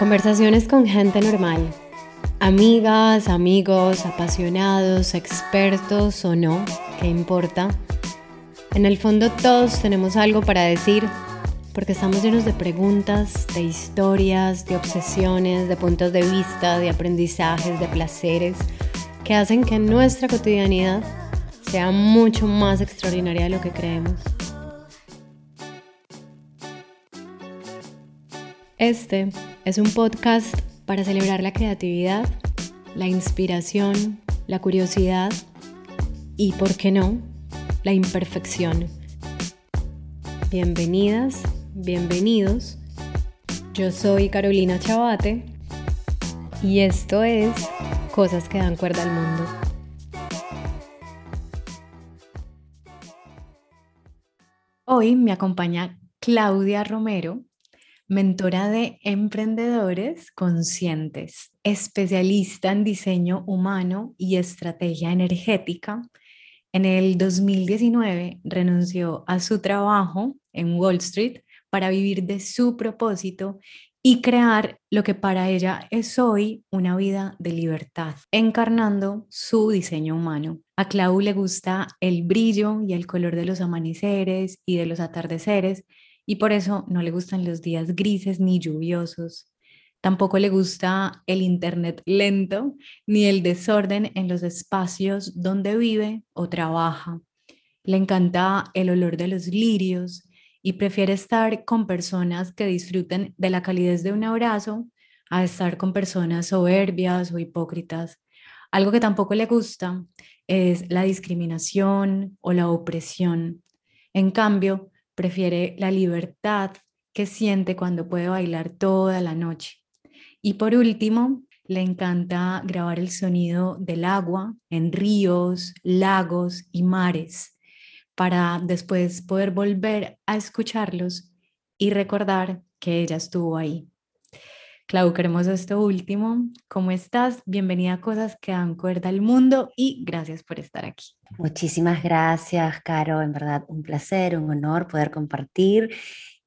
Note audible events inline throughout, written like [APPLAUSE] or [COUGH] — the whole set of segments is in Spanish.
Conversaciones con gente normal. Amigas, amigos, apasionados, expertos o no, ¿qué importa? En el fondo todos tenemos algo para decir porque estamos llenos de preguntas, de historias, de obsesiones, de puntos de vista, de aprendizajes, de placeres que hacen que nuestra cotidianidad sea mucho más extraordinaria de lo que creemos. Este es un podcast para celebrar la creatividad, la inspiración, la curiosidad y, ¿por qué no?, la imperfección. Bienvenidas, bienvenidos. Yo soy Carolina Chabate y esto es Cosas que dan cuerda al mundo. Hoy me acompaña Claudia Romero, mentora de emprendedores conscientes, especialista en diseño humano y estrategia energética. En el 2019 renunció a su trabajo en Wall Street para vivir de su propósito y crear lo que para ella es hoy una vida de libertad, encarnando su diseño humano. A Clau le gusta el brillo y el color de los amaneceres y de los atardeceres y por eso no le gustan los días grises ni lluviosos. Tampoco le gusta el Internet lento ni el desorden en los espacios donde vive o trabaja. Le encanta el olor de los lirios y prefiere estar con personas que disfruten de la calidez de un abrazo a estar con personas soberbias o hipócritas. Algo que tampoco le gusta es la discriminación o la opresión. En cambio, prefiere la libertad que siente cuando puede bailar toda la noche. Y por último, le encanta grabar el sonido del agua en ríos, lagos y mares para después poder volver a escucharlos y recordar que ella estuvo ahí. Clau, queremos esto último. ¿Cómo estás? Bienvenida a Cosas que dan cuerda al mundo y gracias por estar aquí. Muchísimas gracias, Caro. En verdad, un placer, un honor poder compartir.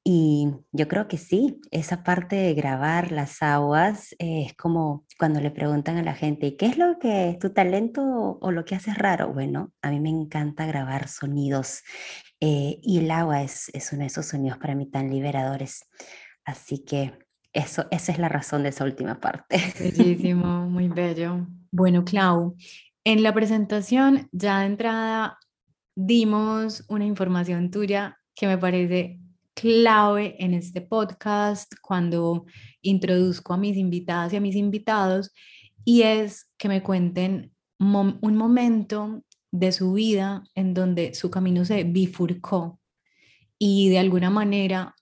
Y yo creo que sí, esa parte de grabar las aguas eh, es como cuando le preguntan a la gente, ¿qué es lo que es tu talento o lo que haces raro? Bueno, a mí me encanta grabar sonidos eh, y el agua es, es uno de esos sonidos para mí tan liberadores. Así que eso, esa es la razón de esa última parte. [LAUGHS] Bellísimo, muy bello. Bueno, Clau, en la presentación ya de entrada dimos una información tuya que me parece clave en este podcast cuando introduzco a mis invitadas y a mis invitados y es que me cuenten un momento de su vida en donde su camino se bifurcó y de alguna manera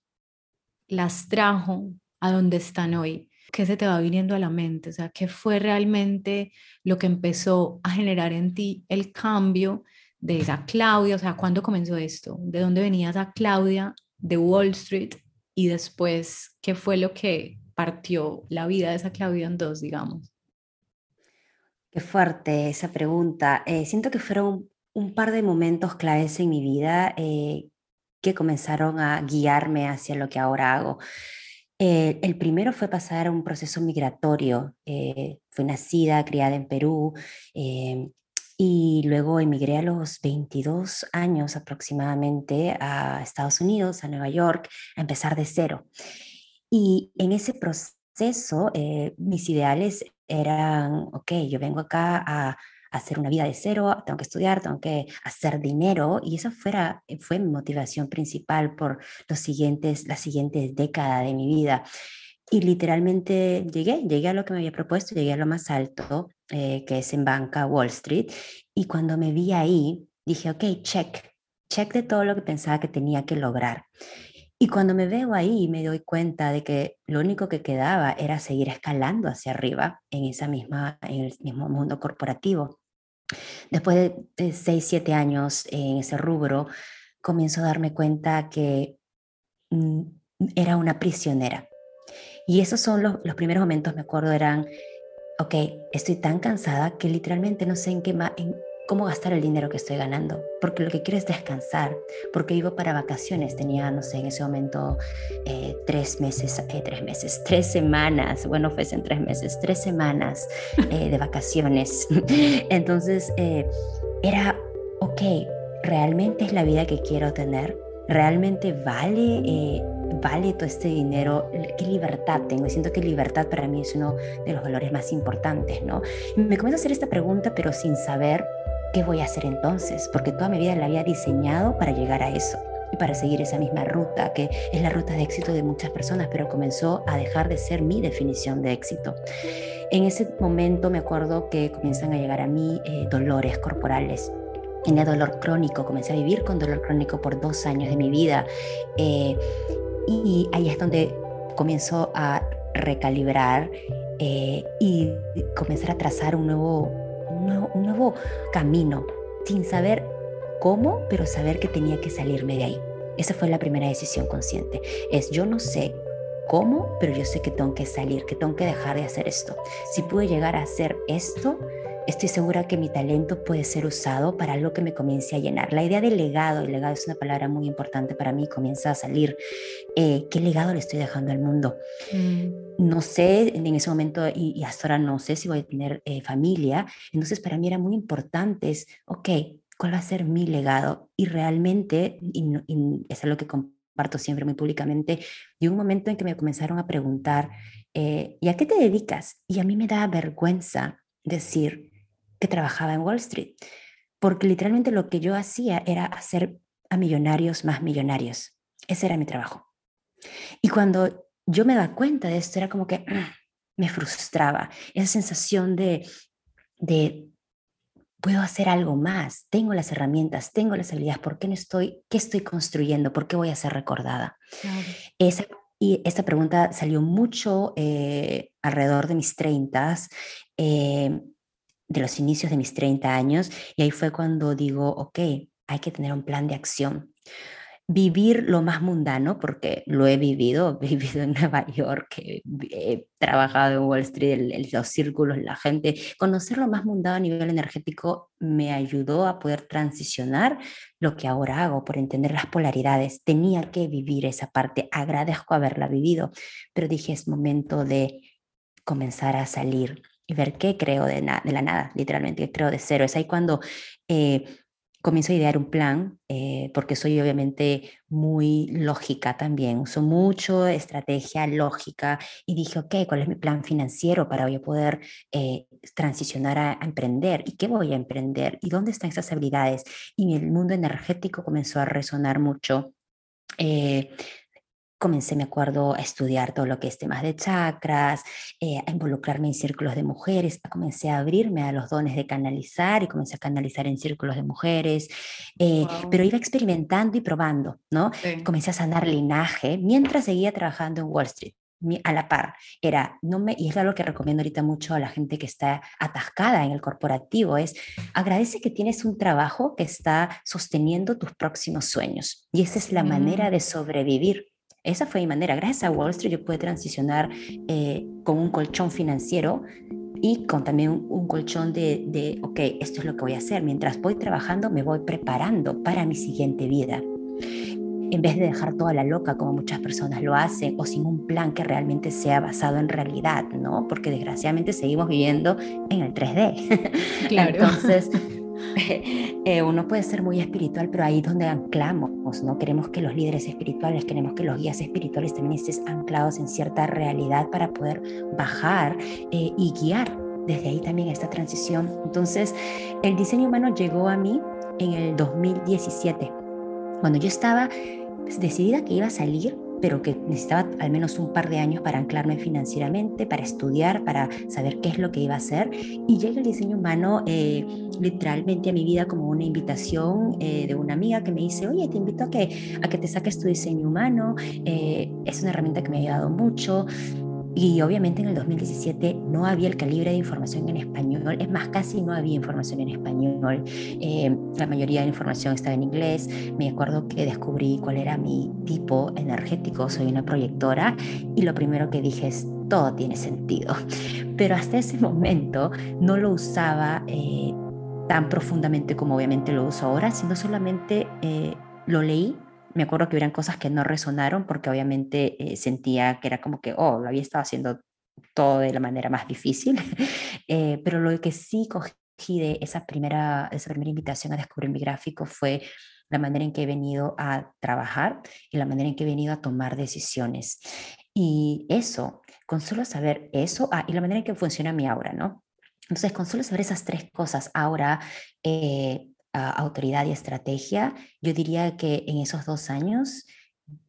las trajo a donde están hoy? ¿Qué se te va viniendo a la mente? O sea, ¿qué fue realmente lo que empezó a generar en ti el cambio de esa Claudia? O sea, ¿cuándo comenzó esto? ¿De dónde venía esa Claudia de Wall Street? Y después, ¿qué fue lo que partió la vida de esa Claudia en dos, digamos? Qué fuerte esa pregunta. Eh, siento que fueron un par de momentos claves en mi vida eh, que comenzaron a guiarme hacia lo que ahora hago. Eh, el primero fue pasar un proceso migratorio. Eh, fui nacida, criada en Perú eh, y luego emigré a los 22 años aproximadamente a Estados Unidos, a Nueva York, a empezar de cero. Y en ese proceso, mis ideales eran, ok, yo vengo acá a hacer una vida de cero, tengo que estudiar, tengo que hacer dinero y esa fuera, eh, fue mi motivación principal por los siguientes, las siguientes décadas de mi vida. Y literalmente llegué, llegué a lo que me había propuesto, llegué a lo más alto, eh, que es en banca Wall Street. Y cuando me vi ahí, dije, ok, check, check de todo lo que pensaba que tenía que lograr. Y cuando me veo ahí, me doy cuenta de que lo único que quedaba era seguir escalando hacia arriba en, esa misma, en el mismo mundo corporativo. Después de, seis, siete años en ese rubro, comienzo a darme cuenta que mm, era una prisionera. Y esos son los, los, primeros momentos, me acuerdo, eran, ok, estoy tan cansada que literalmente no sé en qué, en cómo gastar el dinero que estoy ganando, porque lo que quiero es descansar, porque iba para vacaciones, tenía, no sé, en ese momento eh, tres meses, eh, tres meses, [LAUGHS] tres semanas, bueno, fuesen tres meses, tres semanas [LAUGHS] eh, de vacaciones. [LAUGHS] Entonces, era, ok, ¿realmente es la vida que quiero tener? ¿Realmente vale vale todo este dinero, qué libertad tengo. Y siento que libertad para mí es uno de los valores más importantes, ¿no? me comienzo a hacer esta pregunta, pero sin saber qué voy a hacer entonces, porque toda mi vida la había diseñado para llegar a eso y para seguir esa misma ruta, que es la ruta de éxito de muchas personas, pero comenzó a dejar de ser mi definición de éxito. En ese momento me acuerdo que comienzan a llegar a mí eh, dolores corporales, tenía dolor crónico, comencé a vivir con dolor crónico por dos años de mi vida. Eh, y ahí es donde comienzo a recalibrar eh, y comenzar a trazar un nuevo, un nuevo, camino, sin saber cómo, pero saber que tenía que salirme de ahí. Esa fue la primera decisión consciente. Es yo no sé cómo, pero yo sé que tengo que salir, que tengo que dejar de hacer esto. Si pude llegar a hacer esto, estoy segura que mi talento puede ser usado para algo que me comience a llenar. La idea del legado, el legado es una palabra muy importante para mí, comienza a salir. Eh, ¿Qué legado le estoy dejando al mundo? Mm. No sé, en ese momento y, hasta ahora no sé si voy a tener eh, familia, entonces para mí era muy importante, es, ok, ¿cuál va a ser mi legado? Y realmente, y, es algo que comparto siempre muy públicamente, de un momento en que me comenzaron a preguntar, eh, ¿y a qué te dedicas? Y a mí me da vergüenza decir, que trabajaba en Wall Street, porque literalmente lo que yo hacía era hacer a millonarios más millonarios. Ese era mi trabajo. Y cuando yo me daba cuenta de esto, era como que [CLEARS THROAT] me frustraba, esa sensación de, de puedo hacer algo más, tengo las herramientas, tengo las habilidades, ¿por qué no estoy, qué estoy construyendo? ¿Por qué voy a ser recordada? Esa, y esta pregunta salió mucho eh, alrededor de mis 30 de los inicios de mis 30 años y ahí fue cuando digo, ok, hay que tener un plan de acción. Vivir lo más mundano, porque lo he vivido, [LAUGHS] he vivido en Nueva York, he trabajado en Wall Street, en los círculos, la gente. Conocer lo más mundano a nivel energético me ayudó a poder transicionar lo que ahora hago, por entender las polaridades. Tenía que vivir esa parte, agradezco haberla vivido, pero dije es momento de comenzar a salir y ver qué creo de, de la nada, literalmente, qué creo de cero. Es ahí cuando eh, comienzo a idear un plan, eh, porque soy obviamente muy lógica también, uso mucho estrategia lógica y dije, ok, ¿cuál es mi plan financiero para yo poder eh, transicionar a, emprender? ¿Y qué voy a emprender? ¿Y dónde están esas habilidades? Y el mundo energético comenzó a resonar mucho. Eh, comencé, me acuerdo, a estudiar todo lo que es temas de chakras, eh, a involucrarme en círculos de mujeres, comencé a abrirme a los dones de canalizar y comencé a canalizar en círculos de mujeres, eh, pero iba experimentando y probando, ¿no? Comencé a sanar linaje mientras seguía trabajando en Wall Street a la par. Era, no me, y es algo que recomiendo ahorita mucho a la gente que está atascada en el corporativo, es agradece que tienes un trabajo que está sosteniendo tus próximos sueños. Y esa es la manera mm. de sobrevivir esa fue mi manera. Gracias a Wall Street yo pude transicionar eh, con un colchón financiero y con también un, colchón de, de, ok, esto es lo que voy a hacer. Mientras voy trabajando, me voy preparando para mi siguiente vida. En vez de dejar toda la loca como muchas personas lo hacen o sin un plan que realmente sea basado en realidad, ¿no? Porque desgraciadamente seguimos viviendo en el 3D. [LAUGHS] Claro. Entonces, [LAUGHS] Eh, uno puede ser muy espiritual, pero ahí es donde anclamos, ¿no? Queremos que los líderes espirituales, queremos que los guías espirituales también estén anclados en cierta realidad para poder bajar eh, y guiar desde ahí también esta transición. Entonces, el diseño humano llegó a mí en el 2017, cuando yo estaba decidida que iba a salir pero que necesitaba al menos un par de años para anclarme financieramente, para estudiar, para saber qué es lo que iba a hacer. Y llega el diseño humano eh, literalmente a mi vida como una invitación eh, de una amiga que me dice, oye, te invito a que, a que te saques tu diseño humano. Eh, es una herramienta que me ha ayudado mucho. Y obviamente en el 2017 no había el calibre de información en español, es más, casi no había información en español, eh, la mayoría de la información estaba en inglés, me acuerdo que descubrí cuál era mi tipo energético, soy una proyectora y lo primero que dije es, todo tiene sentido, [LAUGHS] pero hasta ese momento no lo usaba. Eh, tan profundamente como obviamente lo uso ahora, sino solamente eh, lo leí. Me acuerdo que hubieran cosas que no resonaron porque obviamente eh, sentía que era como que, oh, lo había estado haciendo todo de la manera más difícil, [LAUGHS] eh, pero lo que sí cogí de esa primera, esa primera invitación a descubrir mi gráfico fue la manera en que he venido a trabajar y la manera en que he venido a tomar decisiones. Y eso, con solo saber eso, ah, y la manera en que funciona mi aura, ¿no? Entonces, con solo saber esas tres cosas, ahora, eh, autoridad y estrategia, yo diría que en esos dos años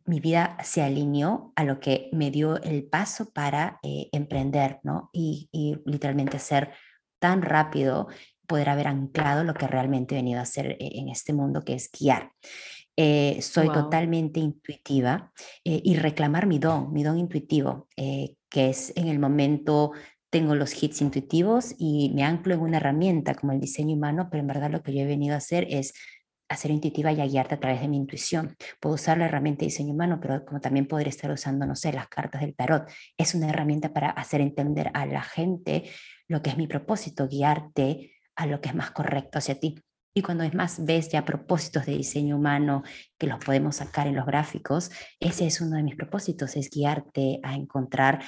mi vida se alineó a lo que me dio el paso para eh, emprender, ¿no? Y, literalmente ser tan rápido, poder haber anclado lo que realmente he venido a hacer eh, en este mundo, que es guiar. soy totalmente intuitiva y reclamar mi don, mi don intuitivo, que es en el momento tengo los hits intuitivos y me anclo en una herramienta como el diseño humano, pero en verdad lo que yo he venido a hacer es hacer intuitiva y a guiarte a través de mi intuición. Puedo usar la herramienta de diseño humano, pero como también podría estar usando, no sé, las cartas del tarot. Es una herramienta para hacer entender a la gente lo que es mi propósito, guiarte a lo que es más correcto hacia ti. Y cuando es más ves ya propósitos de diseño humano que los podemos sacar en los gráficos, ese es uno de mis propósitos, es guiarte a encontrar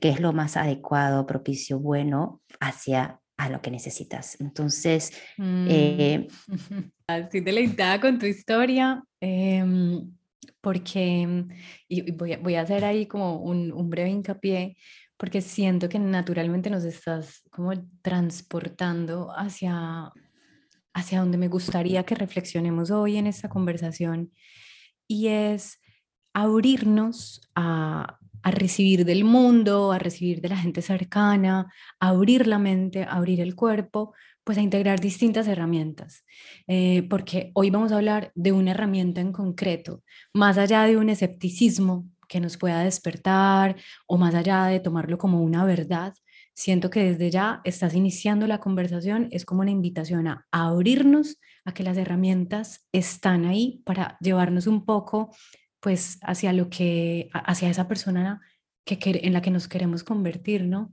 qué es lo más adecuado, propicio, bueno hacia a lo que necesitas. Entonces, mm. eh, [LAUGHS] así deleitada con tu historia, em, porque, y voy a, voy a, hacer ahí como un, un, breve hincapié, porque siento que naturalmente nos estás como transportando hacia, hacia donde me gustaría que reflexionemos hoy en esta conversación, y es abrirnos a, a recibir del mundo, a recibir de la gente cercana, a abrir la mente, a abrir el cuerpo, pues a integrar distintas herramientas. Eh, porque hoy vamos a hablar de una herramienta en concreto, más allá de un escepticismo que nos pueda despertar o más allá de tomarlo como una verdad. Siento que desde ya estás iniciando la conversación, es como una invitación a, a abrirnos a que las herramientas están ahí para llevarnos un poco pues hacia lo que, hacia esa persona que, en la que nos queremos convertir, ¿no?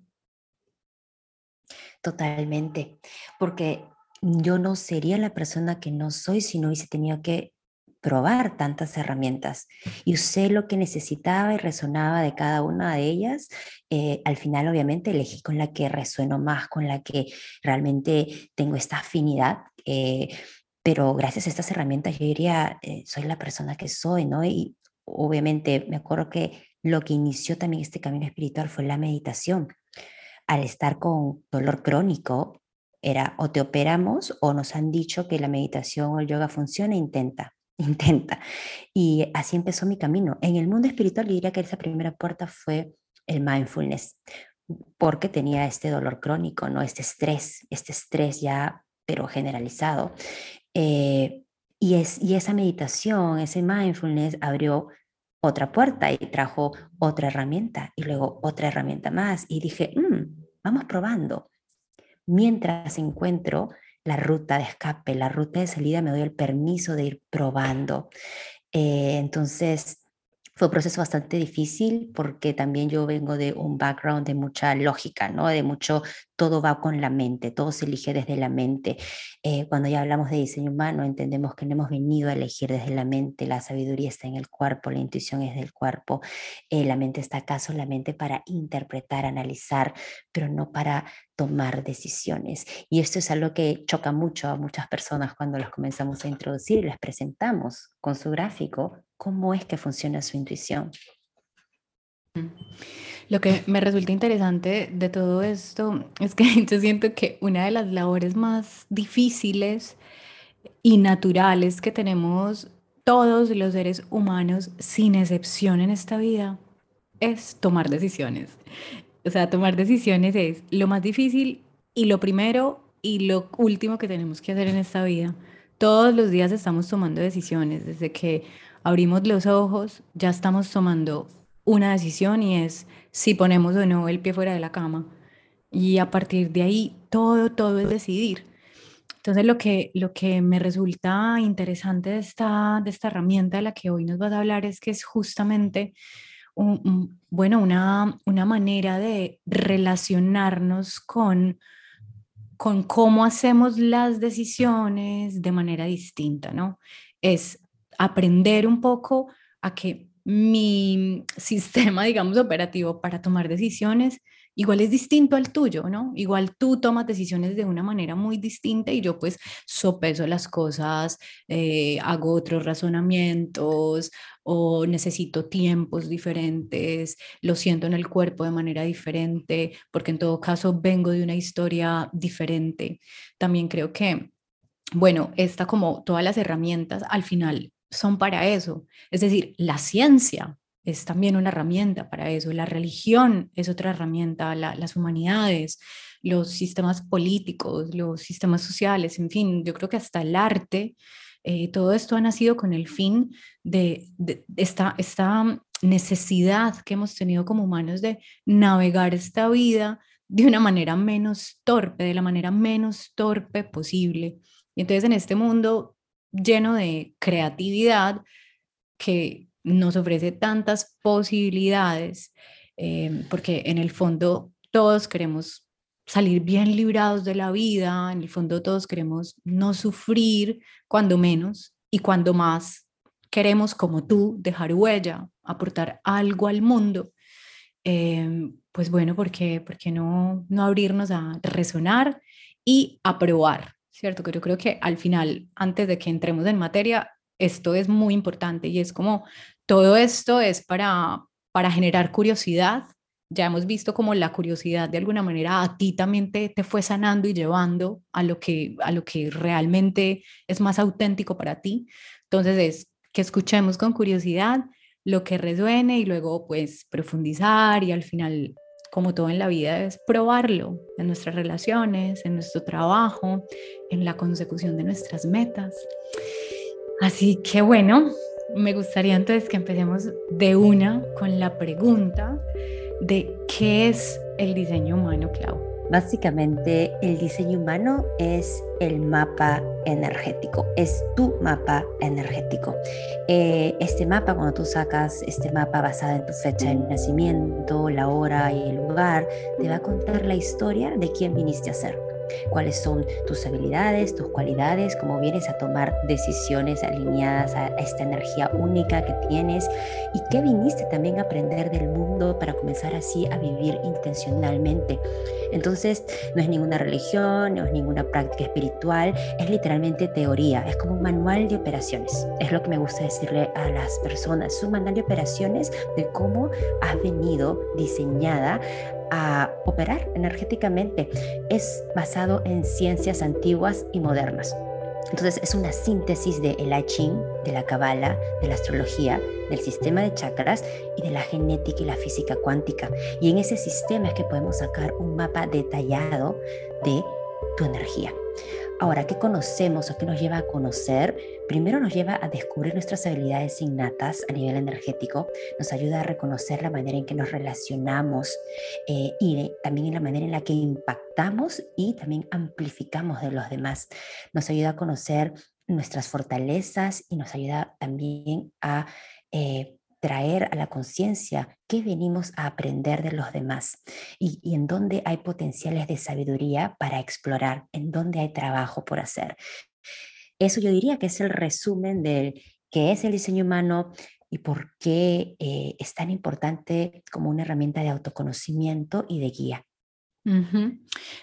Totalmente, porque yo no sería la persona que no soy si no hubiese tenido que probar tantas herramientas y usé lo que necesitaba y resonaba de cada una de ellas. Eh, al final, obviamente, elegí con la que resueno más, con la que realmente tengo esta afinidad. Eh, pero gracias a estas herramientas yo diría, eh, soy la persona que soy, ¿no? Obviamente me acuerdo que lo que inició también este camino espiritual fue la meditación. Al estar con dolor crónico, era o te operamos o nos han dicho que la meditación o el yoga funciona, intenta, [LAUGHS] intenta. Y así empezó mi camino. En el mundo espiritual yo diría que esa primera puerta fue el mindfulness, porque tenía este dolor crónico, ¿no? Este estrés, este estrés ya, pero generalizado. Eh, y, es, y esa meditación, ese mindfulness abrió otra puerta y trajo otra herramienta y luego otra herramienta más. Y dije, mm, vamos probando. Mientras encuentro la ruta de escape, la ruta de salida, me doy el permiso de ir probando. Eh, entonces, fue un proceso bastante difícil porque también yo vengo de un background de mucha lógica, ¿no? De mucho, todo va con la mente, todo se elige desde la mente. Eh, cuando ya hablamos de diseño humano, entendemos que no hemos venido a elegir desde la mente, la sabiduría está en el cuerpo, la intuición es del cuerpo, eh, la mente está acá solamente para interpretar, analizar, pero no para tomar decisiones. Y esto es algo que choca mucho a muchas personas cuando los comenzamos a introducir y les presentamos con su gráfico cómo es que funciona su intuición. Lo que me resulta interesante de todo esto es que [LAUGHS] yo siento que una de las labores más difíciles y naturales que tenemos todos los seres humanos, sin excepción en esta vida, es tomar decisiones. O sea, tomar decisiones es lo más difícil y lo primero y lo último que tenemos que hacer en esta vida. Todos los días estamos tomando decisiones, desde que abrimos los ojos, ya estamos tomando una decisión y es si ponemos o no el pie fuera de la cama. Y a partir de ahí, todo, todo es decidir. Entonces, lo que, lo que me resulta interesante de esta, de esta herramienta de la que hoy nos vas a hablar es que es justamente bueno, una, una manera de relacionarnos con con cómo hacemos las decisiones de manera distinta, ¿no? Es aprender un poco a que mi [LAUGHS] sistema, digamos, operativo para tomar decisiones igual es distinto al tuyo, ¿no? Igual tú tomas decisiones de una manera muy distinta y yo pues sopeso las cosas, eh, hago otros razonamientos o necesito tiempos diferentes, lo siento en el cuerpo de manera diferente, porque en todo caso vengo de una historia diferente. También creo que, bueno, esta como todas las herramientas al final son para eso. Es decir, la ciencia es también una herramienta para eso, la religión es otra herramienta, las humanidades, los sistemas políticos, los sistemas sociales, en fin, yo creo que hasta el arte, eh, todo esto ha nacido con el fin de, esta, esta necesidad que hemos tenido como humanos de navegar esta vida de una manera menos torpe, de la manera menos torpe posible. Y entonces en este mundo lleno de creatividad que nos ofrece tantas posibilidades, eh, porque en el fondo todos queremos salir bien librados de la vida, en el fondo todos queremos no sufrir, cuando menos, y cuando más queremos, como tú, dejar huella, aportar algo al mundo. Eh, pues bueno, ¿por qué, por qué no, no abrirnos a resonar y a probar? ¿Cierto? Que yo creo que al final, antes de que entremos en materia, esto es muy importante y es como todo esto es para, para generar curiosidad. Ya hemos visto como la curiosidad de alguna manera a ti también te, te fue sanando y llevando a lo, que, a lo que realmente es más auténtico para ti. Entonces es que escuchemos con curiosidad lo que resuene y luego pues profundizar y al final como todo en la vida es probarlo en nuestras relaciones, en nuestro trabajo, en la consecución de nuestras metas. Así que bueno, me gustaría entonces que empecemos de una con la pregunta de qué es el diseño humano, Clau. Básicamente, el diseño humano es el mapa energético, es tu mapa energético. Eh, este mapa, cuando tú sacas este mapa basado en tu fecha de nacimiento, la hora y el lugar, te va a contar la historia de quién viniste a ser cuáles son tus habilidades, tus cualidades, cómo vienes a tomar decisiones alineadas a esta energía única que tienes y qué viniste también a aprender del mundo para comenzar así a vivir intencionalmente. Entonces, no es ninguna religión, no es ninguna práctica espiritual, es literalmente teoría, es como un manual de operaciones. Es lo que me gusta decirle a las personas, un manual de operaciones de cómo has venido diseñada a operar energéticamente. Es basado en ciencias antiguas y modernas. Entonces es una síntesis de el I Ching, de la Kabbalah, de la astrología, del sistema de chakras y de la genética y la física cuántica. Y en ese sistema es que podemos sacar un mapa detallado de tu energía. Ahora, ¿qué conocemos o qué nos lleva a conocer? Primero nos lleva a descubrir nuestras habilidades innatas a nivel energético, nos ayuda a reconocer la manera en que nos relacionamos eh, y también en la manera en la que impactamos y también amplificamos de los demás. Nos ayuda a conocer nuestras fortalezas y nos ayuda también a eh, traer a la conciencia qué venimos a aprender de los demás y, en dónde hay potenciales de sabiduría para explorar, en dónde hay trabajo por hacer. Eso yo diría que es el resumen de qué es el diseño humano y por qué eh, es tan importante como una herramienta de autoconocimiento y de guía.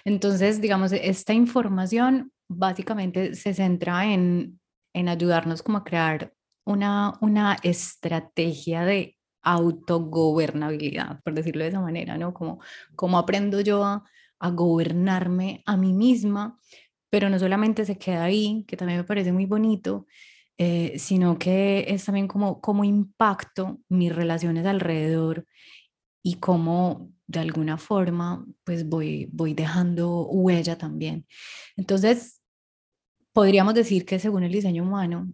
Entonces, digamos, esta información básicamente se centra en, en ayudarnos como a crear una, una estrategia de autogobernabilidad, por decirlo de esa manera, ¿no? Como, como aprendo yo a, a gobernarme a mí misma, pero no solamente se queda ahí, que también me parece muy bonito, eh, sino que es también como, como impacto mis relaciones alrededor y cómo de alguna forma pues voy, voy dejando huella también. Entonces, podríamos decir que según el diseño humano,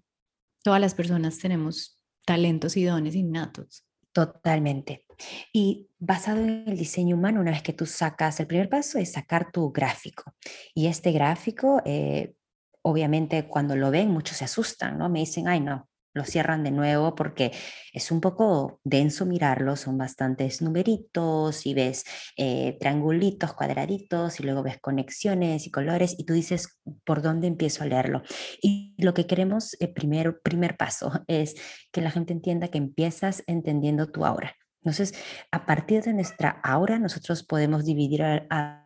todas las personas tenemos talentos y dones innatos. Totalmente. Y basado en el diseño humano, una vez que tú sacas, el primer paso es sacar tu gráfico. Y este gráfico, eh, obviamente cuando lo ven, muchos se asustan, ¿no? Me dicen, ay, no, lo cierran de nuevo porque es un poco denso mirarlo, son bastantes numeritos y ves eh, triangulitos, cuadraditos y luego ves conexiones y colores y tú dices, ¿por dónde empiezo a leerlo? Y lo que queremos, el eh, primer, paso, es que la gente entienda que empiezas entendiendo tu aura. Entonces, a partir de nuestra aura, nosotros podemos dividir a,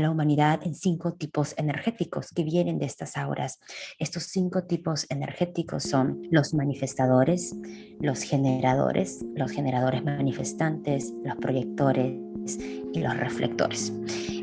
la humanidad en cinco tipos energéticos que vienen de estas auras. Estos cinco tipos energéticos son los manifestadores, los generadores, los generadores manifestantes, los proyectores y los reflectores.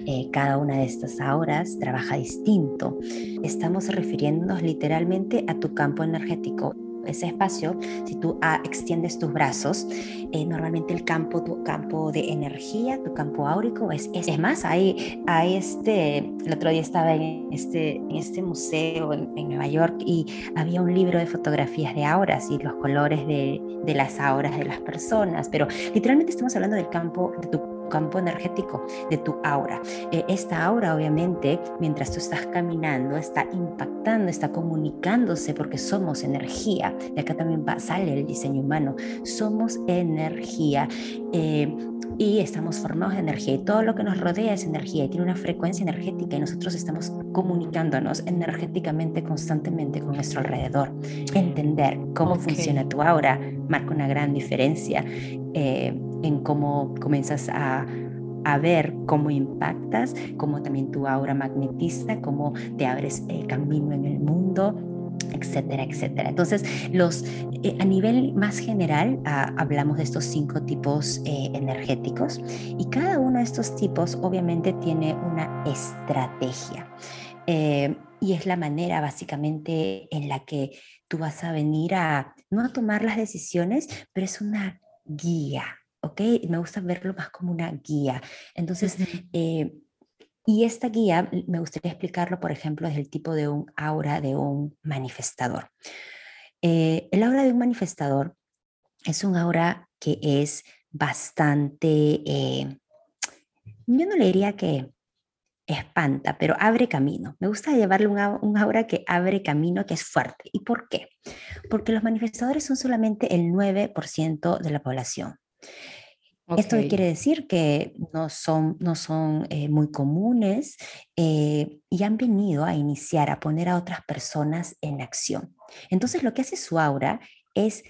Eh, cada una de estas auras trabaja distinto. Estamos refiriéndonos literalmente a tu campo energético ese espacio, si tú ah, extiendes tus brazos, eh, normalmente el campo, tu campo de energía, tu campo áurico es, es, más, hay, hay este, el otro día estaba en este, en este museo en, en, Nueva York y había un libro de fotografías de auras y los colores de, de las auras de las personas, pero literalmente estamos hablando del campo de tu campo energético, de tu aura. Eh, esta aura, obviamente, mientras tú estás caminando, está impactando, está comunicándose porque somos energía. De acá también va, sale el diseño humano. Somos energía. Eh, y estamos formados de energía y todo lo que nos rodea es energía y tiene una frecuencia energética y nosotros estamos comunicándonos energéticamente constantemente con nuestro alrededor. Entender cómo funciona tu aura marca una gran diferencia. Eh, en cómo comienzas a, a ver cómo impactas, cómo también tu aura magnetiza, cómo te abres el camino en el mundo, etcétera, etcétera. Entonces, los, eh, a nivel más general, ah, hablamos de estos cinco tipos eh, energéticos y cada uno de estos tipos obviamente tiene una estrategia. Eh, y es la manera básicamente en la que tú vas a venir a, no a tomar las decisiones, pero es una guía, ¿ok? Me gusta verlo más como una guía. Entonces, eh, y esta guía me gustaría explicarlo, por ejemplo, desde el tipo de un aura de un manifestador. Eh, el aura de un manifestador es un aura que es bastante, eh, yo no le diría que espanta, pero abre camino. Me gusta llevarle un, aura que abre camino, que es fuerte. ¿Y por qué? Porque los manifestadores son solamente el 9% de la población. Esto quiere decir que no son, no son eh, muy comunes eh, y han venido a iniciar, a poner a otras personas en acción. Entonces lo que hace su aura es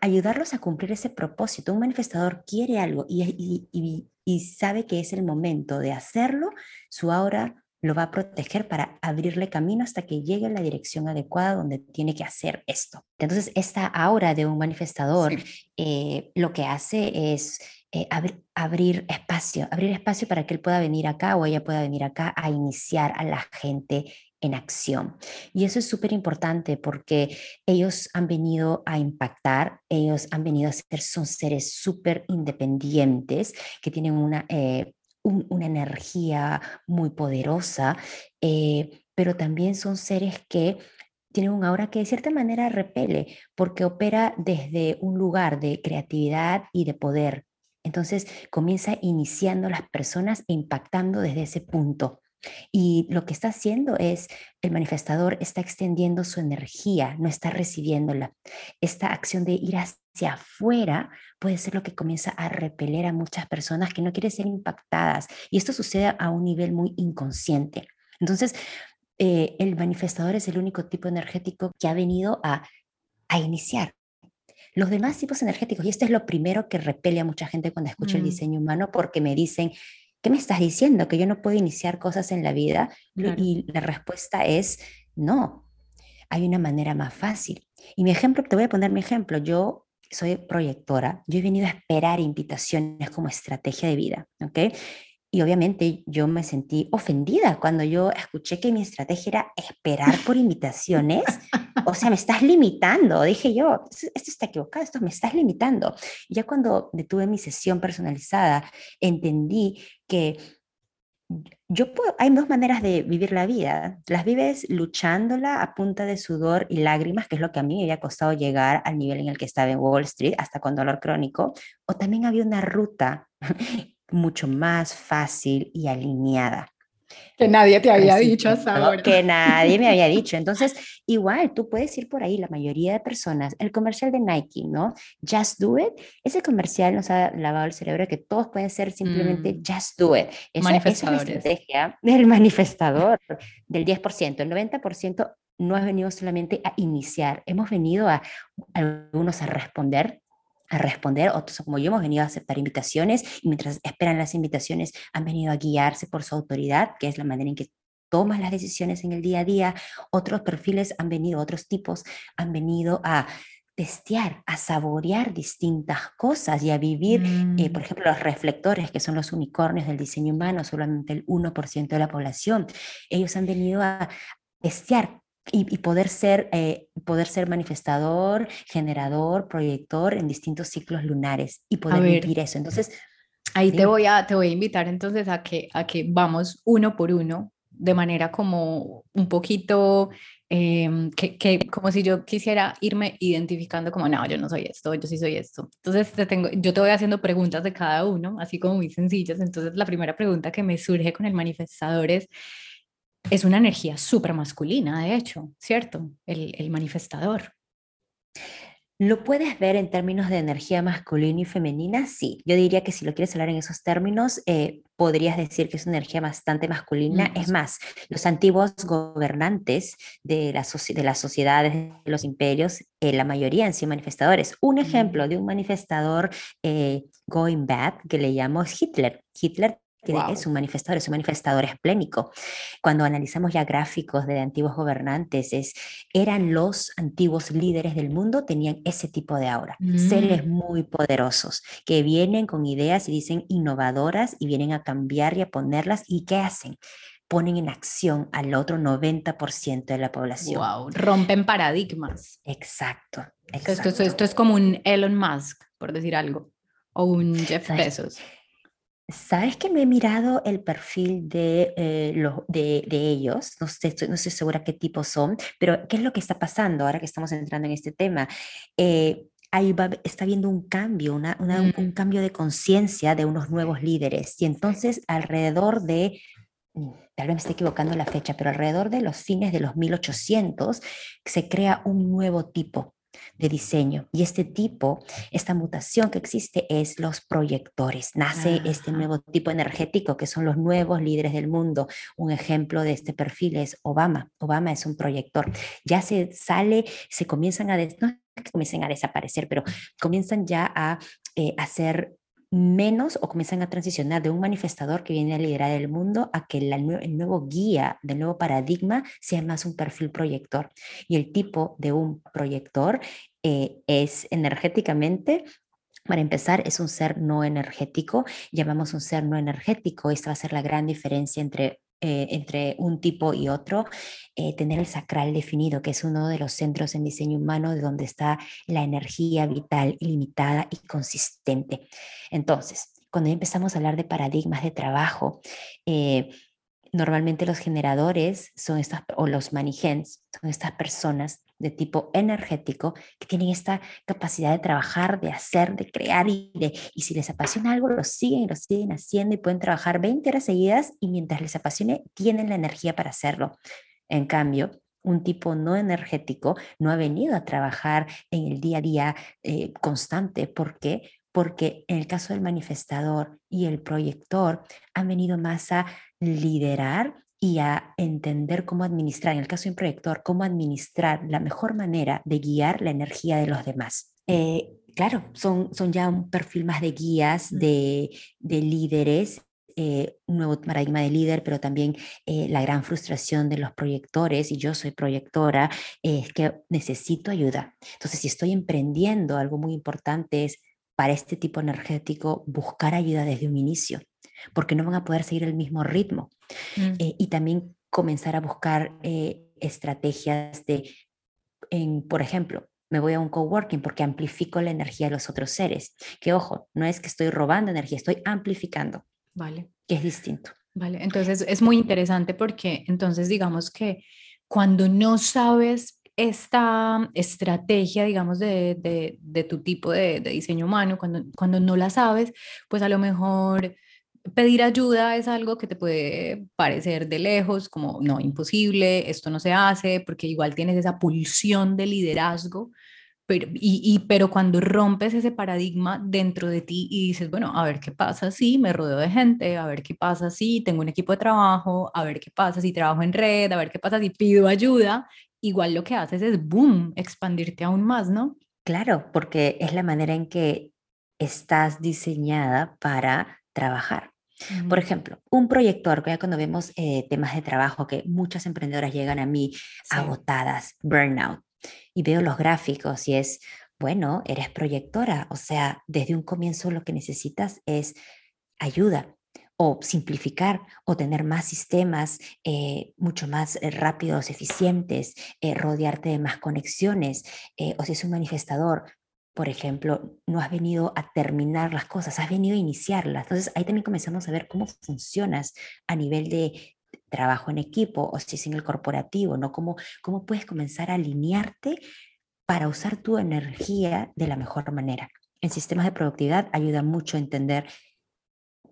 ayudarlos a cumplir ese propósito. Un manifestador quiere algo y, y sabe que es el momento de hacerlo, su aura lo va a proteger para abrirle camino hasta que llegue a la dirección adecuada donde tiene que hacer esto. Entonces, esta aura de un manifestador eh, lo que hace es eh, abrir espacio, abrir espacio para que él pueda venir acá o ella pueda venir acá a iniciar a la gente en acción. Y eso es súper importante porque ellos han venido a impactar, ellos han venido a ser, son seres súper independientes que tienen una eh, una energía muy poderosa, eh, pero también son seres que tienen un aura que de cierta manera repele, porque opera desde un lugar de creatividad y de poder. Entonces comienza iniciando las personas e impactando desde ese punto. Y lo que está haciendo es, el manifestador está extendiendo su energía, no está recibiéndola. Esta acción de ir hacia afuera puede ser lo que comienza a repeler a muchas personas que no quieren ser impactadas. Y esto sucede a un nivel muy inconsciente. Entonces, eh, el manifestador es el único tipo energético que ha venido a, a iniciar. Los demás tipos energéticos, y esto es lo primero que repele a mucha gente cuando escucha el mm. diseño humano, porque me dicen, ¿qué me estás diciendo? ¿Que yo no puedo iniciar cosas en la vida? Y la respuesta es, no, hay una manera más fácil. Y mi ejemplo, te voy a poner mi ejemplo. Yo soy proyectora, yo he venido a esperar invitaciones como estrategia de vida, ¿ok? Y obviamente yo me sentí ofendida cuando yo escuché que mi estrategia era esperar por [LAUGHS] invitaciones. O sea, me estás limitando, dije yo, esto está equivocado, esto me estás limitando. Y ya cuando detuve mi sesión personalizada, entendí que yo puedo, hay dos maneras de vivir la vida. Las vives luchándola a punta de sudor y lágrimas, que es lo que a mí me había costado llegar al nivel en el que estaba en Wall Street, hasta con dolor crónico. O también había una ruta [LAUGHS] mucho más fácil y alineada. Que nadie te había dicho hasta ahora. Que nadie me había dicho. [LAUGHS] Entonces, igual, tú puedes ir por ahí, la mayoría de personas, el comercial de Nike, ¿no? Just Do It, ese comercial nos ha lavado el cerebro que todos pueden ser simplemente mm. Just Do It. Esa, es la estrategia del manifestador, del 10%. El 90% no ha venido solamente a iniciar, hemos venido a algunos a responder a responder, otros como yo hemos venido a aceptar invitaciones y mientras esperan las invitaciones han venido a guiarse por su autoridad, que es la manera en que toman las decisiones en el día a día. Otros perfiles han venido, otros tipos han venido a testear, a saborear distintas cosas y a vivir, eh, por mm. ejemplo, los reflectores, que son los unicornios del diseño humano, solamente el 1% de la población. Ellos han venido a testear y, poder, ser, eh, poder ser manifestador, generador, proyector en distintos ciclos lunares y poder vivir eso. Entonces, ahí te voy, a, te voy a invitar entonces a que, a que vamos uno por uno de manera como un poquito, em, que, que, como si yo quisiera irme identificando como, no, yo no soy esto, yo sí soy esto. Entonces te tengo, yo te voy haciendo preguntas de cada uno, así como muy sencillas. Entonces la primera pregunta que me surge con el manifestador es, es una energía súper masculina, de hecho, ¿cierto? El, manifestador. ¿Lo puedes ver en términos de energía masculina y femenina? Sí, yo diría que si lo quieres hablar en esos términos, eh, podrías decir que es una energía bastante masculina. Es más, los antiguos gobernantes de, la de las sociedades, de los imperios, eh, la mayoría han sido manifestadores. Un ejemplo mm. de un manifestador eh, going bad que le llamo es Hitler. Es un manifestador, es un manifestador esplénico. Cuando analizamos ya gráficos de antiguos gobernantes, es, eran los antiguos líderes del mundo, tenían ese tipo de aura, seres mm. muy poderosos, que vienen con ideas y dicen innovadoras y vienen a cambiar y a ponerlas. ¿Y qué hacen? ponen en acción al otro 90% de la población. Wow, rompen paradigmas. Exacto. exacto. Esto, esto, es como un Elon Musk, por decir algo, o un Jeff Bezos. Sabes que me he mirado el perfil de, eh, de, ellos, no, sé, no estoy segura qué tipo son, pero ¿qué es lo que está pasando ahora que estamos entrando en este tema? Eh, ahí está habiendo un cambio, una, un, un, cambio de conciencia de unos nuevos líderes. Y entonces alrededor de, mm, tal vez me estoy equivocando la fecha, pero alrededor de los fines de los 1800 se crea un nuevo tipo de diseño. Y este tipo, esta mutación que existe es los proyectores. Nace este nuevo tipo energético que son los nuevos líderes del mundo. Un ejemplo de este perfil es Obama. Obama es un proyector. Ya se sale, se comienzan a, no que comiencen a desaparecer, pero comienzan ya a eh, hacer menos o comienzan a transicionar de un manifestador que viene a liderar el mundo a que el nuevo guía del nuevo paradigma sea más un perfil proyector. Y el tipo de un proyector eh, es energéticamente para empezar, es un ser no energético. Llamamos un ser no energético. Esta va a ser la gran diferencia entre eh, entre un tipo y otro, eh, tener el sacral definido, que es uno de los centros en diseño humano de donde está la energía vital ilimitada y consistente. Entonces, cuando empezamos a hablar de paradigmas de trabajo, eh, normalmente los generadores son estas, o los manigens, son estas personas de tipo energético que tienen esta capacidad de trabajar, de hacer, de crear y, de, y si les apasiona algo, lo siguen y lo siguen haciendo y pueden trabajar 20 horas seguidas y mientras les apasione, tienen la energía para hacerlo. En cambio, un tipo no energético no ha venido a trabajar en el día a día eh, constante. ¿Por qué? Porque en el caso del manifestador y el proyector han venido más a liderar y a entender cómo administrar, en el caso de un proyector, cómo administrar la mejor manera de guiar la energía de los demás. Eh, claro, son, son ya un perfil más de guías, de, de líderes, eh, un nuevo paradigma de líder, pero también eh, la gran frustración de los proyectores, y yo soy proyectora, es que necesito ayuda. Entonces, si estoy emprendiendo, algo muy importante es para este tipo energético buscar ayuda desde un inicio porque no van a poder seguir el mismo ritmo. Mm. Eh, y también comenzar a buscar eh, estrategias de, en, por ejemplo, me voy a un coworking porque amplifico la energía de los otros seres. Que ojo, no es que estoy robando energía, estoy amplificando. Vale. Que es distinto. Vale, entonces es muy interesante porque entonces digamos que cuando no sabes esta estrategia, digamos, de, de, tu tipo de, de, diseño humano, cuando, cuando no la sabes, pues a lo mejor pedir ayuda es algo que te puede parecer de lejos, como no, imposible, esto no se hace, porque igual tienes esa pulsión de liderazgo, pero, y, pero cuando rompes ese paradigma dentro de ti y dices, bueno, a ver qué pasa si me rodeo de gente, a ver qué pasa si tengo un equipo de trabajo, a ver qué pasa si trabajo en red, a ver qué pasa si pido ayuda, igual lo que haces es, boom, expandirte aún más, ¿no? Claro, porque es la manera en que estás diseñada para trabajar. Por ejemplo, un proyector, ya cuando vemos eh, temas de trabajo que muchas emprendedoras llegan a mí agotadas, burnout, y veo los gráficos y es, bueno, eres proyectora, o sea, desde un comienzo lo que necesitas es ayuda o simplificar o tener más sistemas eh, mucho más eh, rápidos, eficientes, rodearte de más conexiones, o si es un manifestador, por ejemplo, no has venido a terminar las cosas, has venido a iniciarlas. Entonces ahí también comenzamos a ver cómo funcionas a nivel de trabajo en equipo o si es en el corporativo, ¿no? Cómo, cómo puedes comenzar a alinearte para usar tu energía de la mejor manera. En sistemas de productividad ayuda mucho a entender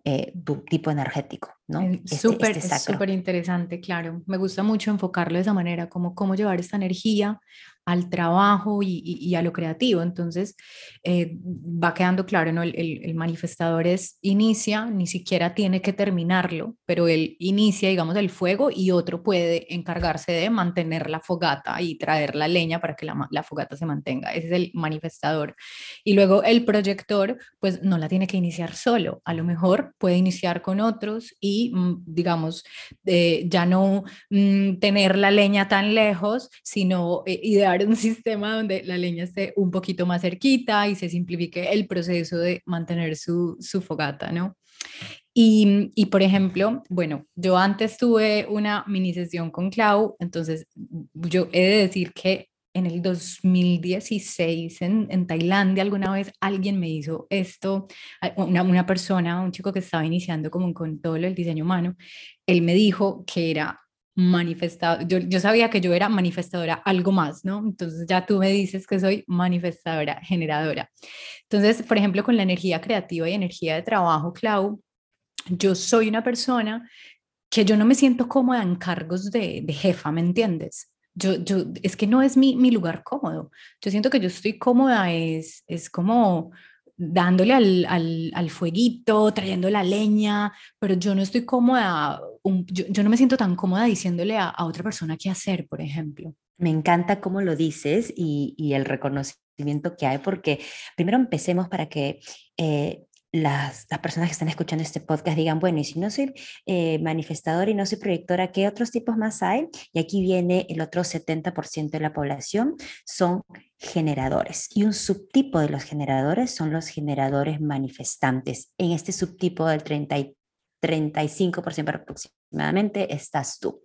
eh, tu tipo energético, ¿no? Este, súper, este súper interesante, claro. Me gusta mucho enfocarlo de esa manera, como cómo llevar esta energía al trabajo y, a lo creativo. Entonces, eh, va quedando claro, ¿no? El, manifestador es, inicia, ni siquiera tiene que terminarlo, pero él inicia, digamos, el fuego y otro puede encargarse de mantener la fogata y traer la leña para que la, la fogata se mantenga. Ese es el manifestador. Y luego el proyector, pues no la tiene que iniciar solo, a lo mejor puede iniciar con otros y, mm, digamos, eh, ya no mm, tener la leña tan lejos, sino eh, idear un sistema donde la leña esté un poquito más cerquita y se simplifique el proceso de mantener su, su fogata, ¿no? Y, y, por ejemplo, bueno, yo antes tuve una mini sesión con Clau, entonces yo he de decir que en el 2016 en, en Tailandia alguna vez alguien me hizo esto, una, una persona, un chico que estaba iniciando como con todo del diseño humano, él me dijo que era manifestado, yo, yo sabía que yo era manifestadora algo más, ¿no? Entonces ya tú me dices que soy manifestadora generadora. Entonces, por ejemplo, con la energía creativa y energía de trabajo, Clau, yo soy una persona que yo no me siento cómoda en cargos de, de jefa, ¿me entiendes? Yo, yo, es que no es mi, mi, lugar cómodo. Yo siento que yo estoy cómoda, es, es como dándole al, al, al, fueguito, trayendo la leña, pero yo no estoy cómoda, yo, yo, no me siento tan cómoda diciéndole a, a, otra persona qué hacer, por ejemplo. Me encanta cómo lo dices y, y el reconocimiento que hay, porque primero empecemos para que eh, las, las, personas que están escuchando este podcast digan, bueno, y si no soy eh, manifestadora y no soy proyectora, ¿qué otros tipos más hay? Y aquí viene el otro 70% de la población, son generadores. Y un subtipo de los generadores son los generadores manifestantes. En este subtipo del 30 35% aproximadamente estás tú.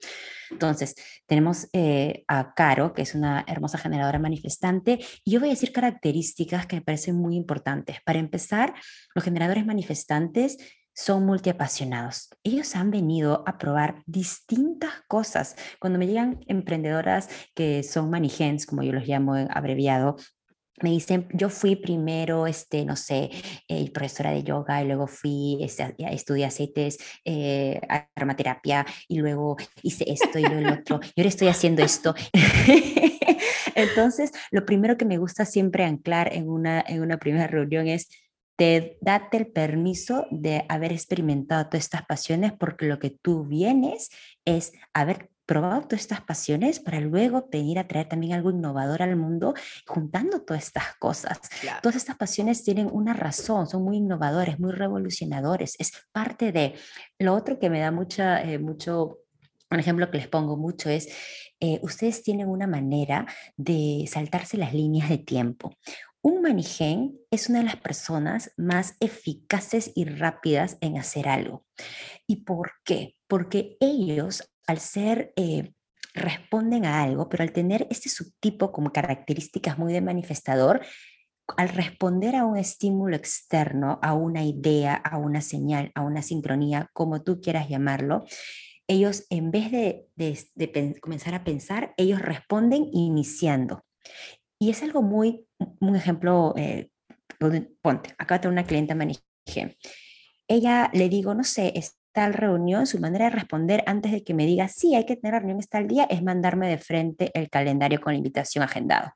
Entonces, tenemos eh, a Caro, que es una hermosa generadora manifestante, y yo voy a decir características que me parecen muy importantes. Para empezar, los generadores manifestantes son multiapasionados. Ellos han venido a probar distintas cosas. Cuando me llegan emprendedoras que son manigens, como yo los llamo abreviado, me dicen, yo fui primero, este, no sé, eh, profesora de yoga y luego fui, este, estudié aceites, eh, aromaterapia y luego hice esto y luego el otro y ahora estoy haciendo esto. [LAUGHS] Entonces, lo primero que me gusta siempre anclar en una, en una primera reunión es, te date el permiso de haber experimentado todas estas pasiones porque lo que tú vienes es haber probado todas estas pasiones para luego venir a traer también algo innovador al mundo, juntando todas estas cosas. Todas estas pasiones tienen una razón, son muy innovadores, muy revolucionadores, es parte de... Lo otro que me da mucha, eh, mucho, un ejemplo que les pongo mucho es, eh, ustedes tienen una manera de saltarse las líneas de tiempo. Un manigen es una de las personas más eficaces y rápidas en hacer algo. ¿Y por qué? Porque ellos al ser, eh, responden a algo, pero al tener este subtipo como características muy de manifestador, al responder a un estímulo externo, a una idea, a una señal, a una sincronía, como tú quieras llamarlo, ellos en vez de, comenzar a pensar, ellos responden iniciando. Y es algo muy, un ejemplo, eh, ponte, acá tengo una clienta manige ella le digo, no sé, tal reunión, su manera de responder antes de que me diga, sí, hay que tener reunión está el día, es mandarme de frente el calendario con la invitación agendado.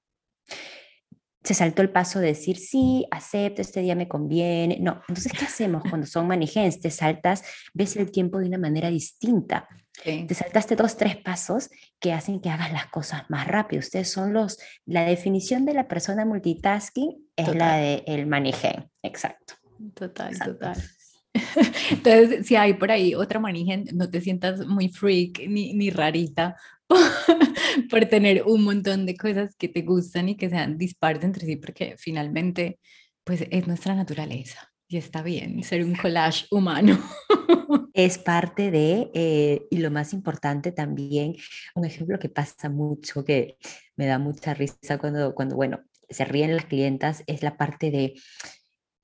Se saltó el paso de decir, sí, acepto, este día me conviene. No, entonces, ¿qué hacemos cuando son manigens? Te saltas, ves el tiempo de una manera distinta. Te saltaste dos, tres pasos que hacen que hagas las cosas más rápido. Ustedes son los, la definición de la persona multitasking es la del el manigen. Exacto. Total, total. [LAUGHS] Entonces, si hay por ahí otra manigen, no te sientas muy freak ni, ni rarita [LAUGHS] por tener un montón de cosas que te gustan y que sean dispares entre sí, porque finalmente, pues es nuestra naturaleza y está bien ser un collage humano. [LAUGHS] Es parte de, eh, y lo más importante también, un ejemplo que pasa mucho, que me da mucha risa cuando, cuando bueno, se ríen las clientas, es la parte de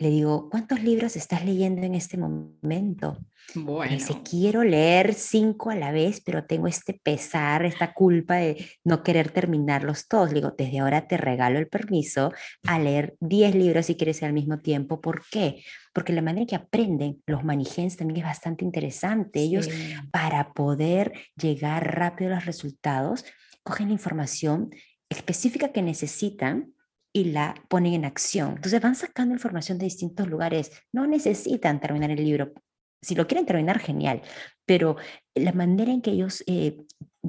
le digo, ¿cuántos libros estás leyendo en este momento? Bueno. dice, quiero leer cinco a la vez, pero tengo este pesar, esta culpa de no querer terminarlos todos. Le digo, desde ahora te regalo el permiso a leer diez libros si quieres al mismo tiempo. ¿Por qué? Porque la manera en que aprenden los manigens también es bastante interesante. Ellos, para poder llegar rápido a los resultados, cogen la información específica que necesitan y la ponen en acción. Entonces van sacando información de distintos lugares. No necesitan terminar el libro. Si lo quieren terminar, genial. Pero la manera en que ellos eh,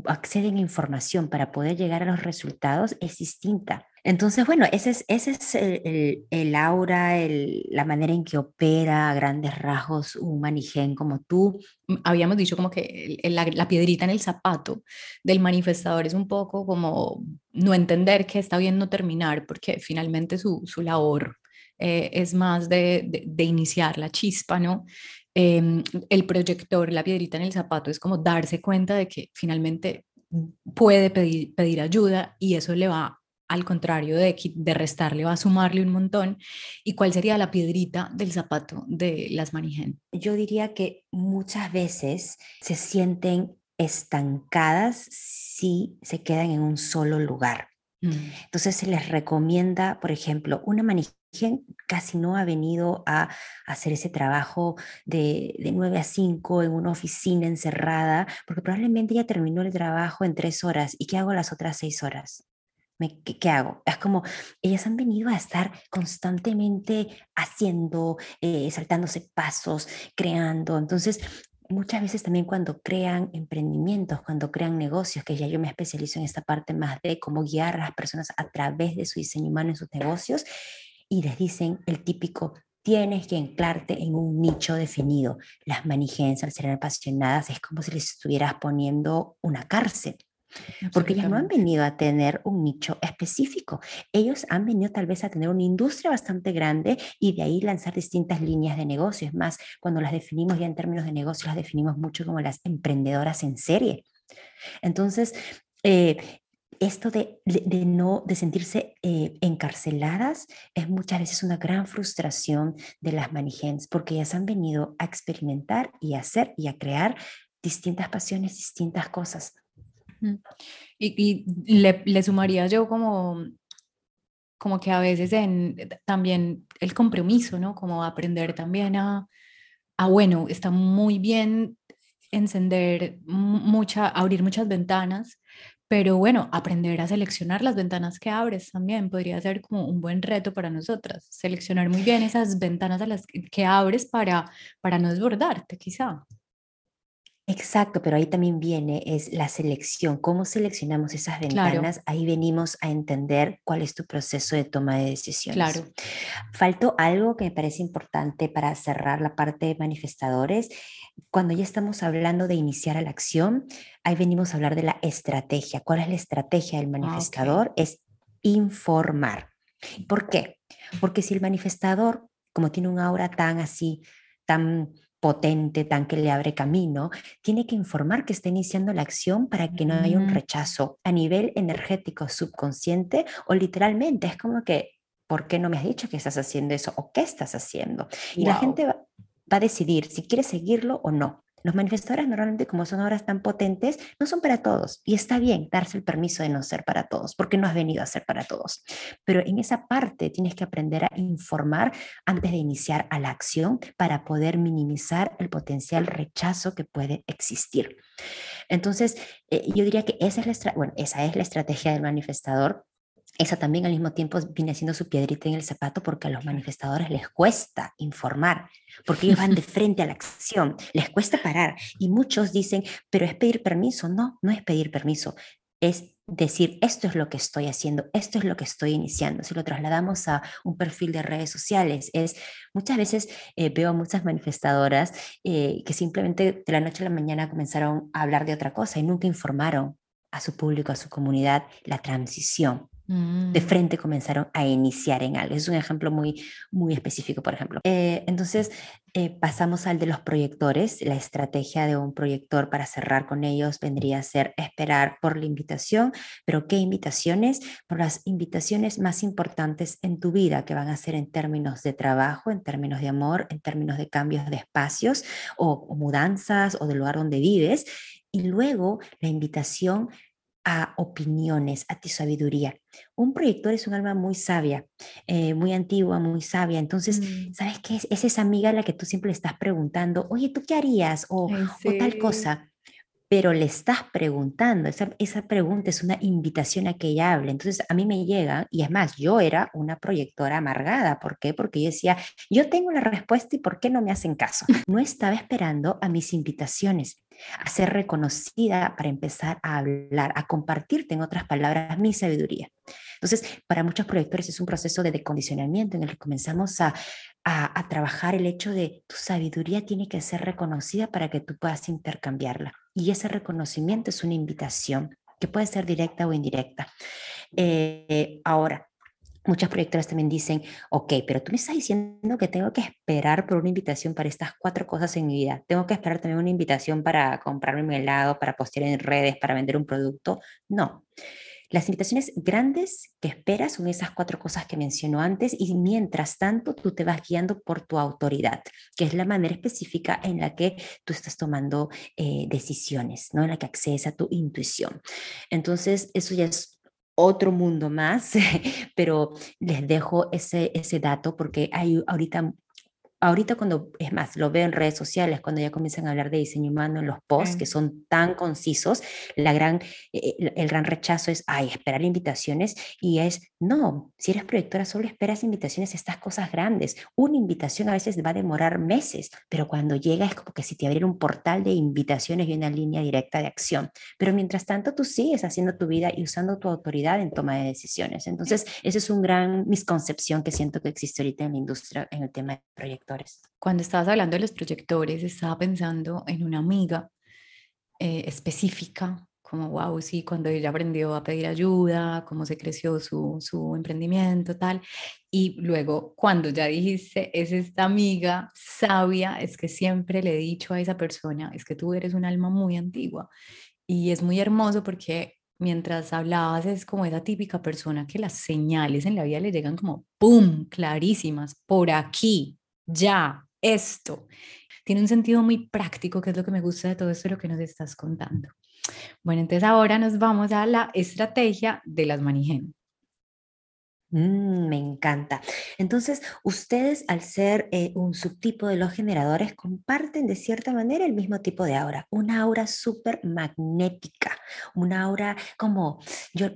acceden a información para poder llegar a los resultados es distinta. Entonces, bueno, ese es, ese es el, el, aura, el, la manera en que opera a grandes rasgos un manigen como tú. Mm, habíamos dicho como que la, la, piedrita en el zapato del manifestador es un poco como no entender que está bien no terminar, porque finalmente su, su labor eh, es más de, de, de, iniciar la chispa, ¿no? Eh, el proyector, la piedrita en el zapato, es como darse cuenta de que finalmente puede pedir, pedir ayuda y eso le va al contrario de, de restarle, va a sumarle un montón. ¿Y cuál sería la piedrita del zapato de las manigen? Yo diría que muchas veces se sienten estancadas si se quedan en un solo lugar. Mm. Entonces se les recomienda, por ejemplo, una manigen casi no ha venido a hacer ese trabajo de, de 9 a 5 en una oficina encerrada, porque probablemente ya terminó el trabajo en tres horas. ¿Y qué hago las otras seis horas? ¿Qué, hago? Es como, ellas han venido a estar constantemente haciendo, eh, saltándose pasos, creando. Entonces, muchas veces también cuando crean emprendimientos, cuando crean negocios, que ya yo me especializo en esta parte más de cómo guiar a las personas a través de su diseño humano en sus negocios, y les dicen el típico, tienes que anclarte en un nicho definido. Las manigens, al ser apasionadas, es como si les estuvieras poniendo una cárcel porque ellos no han venido a tener un nicho específico. Ellos han venido tal vez a tener una industria bastante grande y de ahí lanzar distintas líneas de negocio. Es más, cuando las definimos ya en términos de negocio, las definimos mucho como las emprendedoras en serie. Entonces, eh, esto de, de, no de sentirse eh, encarceladas es muchas veces una gran frustración de las manigens porque ellas han venido a experimentar y a hacer y a crear distintas pasiones, distintas cosas. Y, le, sumaría yo como, como que a veces en, también el compromiso, ¿no? Como aprender también a, a bueno, está muy bien encender mucha, abrir muchas ventanas, pero bueno, aprender a seleccionar las ventanas que abres también podría ser como un buen reto para nosotras, seleccionar muy bien esas ventanas a las que abres para, para no desbordarte quizá. Exacto, pero ahí también viene es la selección, cómo seleccionamos esas ventanas, ahí venimos a entender cuál es tu proceso de toma de decisiones. Claro. Faltó algo que me parece importante para cerrar la parte de manifestadores. Cuando ya estamos hablando de iniciar la acción, ahí venimos a hablar de la estrategia. ¿Cuál es la estrategia del ah, manifestador? Es informar. ¿Por qué? Porque si el manifestador, como tiene un aura tan así, tan potente, tan que le abre camino, tiene que informar que está iniciando la acción para que no haya un mm. rechazo a nivel energético subconsciente o literalmente. Es como que, ¿por qué no me has dicho que estás haciendo eso o qué estás haciendo? Y la gente va, a decidir si quiere seguirlo o no. Los manifestadores normalmente, como son obras tan potentes, no son para todos. Y está bien darse el permiso de no ser para todos, porque no has venido a ser para todos. Pero en esa parte tienes que aprender a informar antes de iniciar a la acción para poder minimizar el potencial rechazo que puede existir. Entonces, eh, yo diría que esa es, la, bueno, esa es la estrategia del manifestador esa también al mismo tiempo viene siendo su piedrita en el zapato porque a los manifestadores les cuesta informar, porque ellos van de [LAUGHS] frente a la acción, les cuesta parar. Y muchos dicen, pero es pedir permiso. No, no es pedir permiso, es decir, esto es lo que estoy haciendo, esto es lo que estoy iniciando. Si lo trasladamos a un perfil de redes sociales, es muchas veces eh, veo a muchas manifestadoras eh, que simplemente de la noche a la mañana comenzaron a hablar de otra cosa y nunca informaron a su público, a su comunidad, la transición de mm. frente comenzaron a iniciar en algo. Es un ejemplo muy, muy específico, por ejemplo. Eh, entonces, eh, pasamos al de los proyectores. La estrategia de un proyector para cerrar con ellos vendría a ser esperar por la invitación, pero ¿qué invitaciones? Por las invitaciones más importantes en tu vida, que van a ser en términos de trabajo, en términos de amor, en términos de cambios de espacios o, o mudanzas o del lugar donde vives. Y luego la invitación a opiniones, a tu sabiduría. Un proyector es un alma muy sabia, eh, muy antigua, muy sabia. Entonces, mm. ¿sabes qué? Es, es, esa amiga a la que tú siempre le estás preguntando, oye, ¿tú qué harías? O, o tal cosa pero le estás preguntando, esa, esa, pregunta es una invitación a que ella hable. Entonces a mí me llega, y es más, yo era una proyectora amargada. ¿Por qué? Porque yo decía, yo tengo la respuesta y ¿por qué no me hacen caso? [LAUGHS] No estaba esperando a mis invitaciones, a ser reconocida para empezar a hablar, a compartirte, en otras palabras, mi sabiduría. Entonces, para muchos proyectores es un proceso de decondicionamiento en el que comenzamos a, a, trabajar el hecho de tu sabiduría tiene que ser reconocida para que tú puedas intercambiarla. Y ese reconocimiento es una invitación que puede ser directa o indirecta. Eh, ahora, Muchas proyectoras también dicen, ok, pero tú me estás diciendo que tengo que esperar por una invitación para estas cuatro cosas en mi vida. Tengo que esperar también una invitación para comprarme un helado, para postear en redes, para vender un producto. No. Las invitaciones grandes que esperas son esas cuatro cosas que mencionó antes y mientras tanto tú te vas guiando por tu autoridad, que es la manera específica en la que tú estás tomando eh, decisiones, ¿no? en la que accedes a tu intuición. Entonces, eso ya es otro mundo más, [LAUGHS] pero les dejo ese, ese dato porque hay ahorita ahorita cuando, es más, lo veo en redes sociales, cuando ya comienzan a hablar de diseño humano en los posts, que son tan concisos, la gran, eh, el gran rechazo es, ay, esperar invitaciones, y es, no, si eres proyectora, solo esperas invitaciones estas cosas grandes. Una invitación a veces va a demorar meses, pero cuando llega es como que si te abriera un portal de invitaciones y una línea directa de acción. Pero mientras tanto, tú sigues haciendo tu vida y usando tu autoridad en toma de decisiones. Entonces, esa es una gran misconcepción que siento que existe ahorita en la industria en el tema de proyectos. Cuando estabas hablando de los proyectores, estaba pensando en una amiga eh, específica, como, wow, sí, cuando ella aprendió a pedir ayuda, cómo se creció su, su emprendimiento, tal. Y luego, cuando ya dijiste, es esta amiga sabia, es que siempre le he dicho a esa persona, es que tú eres un alma muy antigua. Y es muy hermoso porque mientras hablabas es como esa típica persona que las señales en la vida le llegan como, ¡pum!, clarísimas, por aquí, ya, esto. Tiene un sentido muy práctico, que es lo que me gusta de todo esto, lo que nos estás contando. Bueno, entonces ahora nos vamos a la estrategia de las manigen. Mm, me encanta. Entonces, ustedes al ser eh, un subtipo de los generadores comparten de cierta manera el mismo tipo de aura, una aura súper magnética, una aura como yo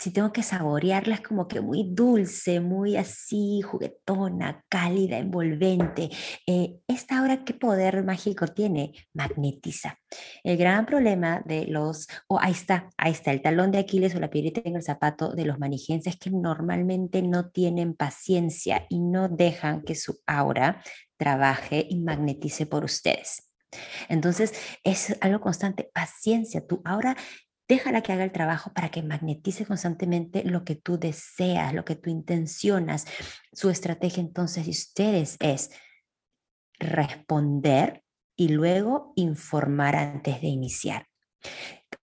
si tengo que saborearla es como que muy dulce, muy así, juguetona, cálida, envolvente. Eh, esta ahora, ¿qué poder mágico tiene? Magnetiza. El gran problema de los, oh, ahí está, ahí está, el talón de Aquiles o la piedrita en el zapato de los manijenses que normalmente no tienen paciencia y no dejan que su aura trabaje y magnetice por ustedes. Entonces, es algo constante, paciencia. Tu aura Déjala que haga el trabajo para que magnetice constantemente lo que tú deseas, lo que tú intencionas. Su estrategia entonces de ustedes es responder y luego informar antes de iniciar.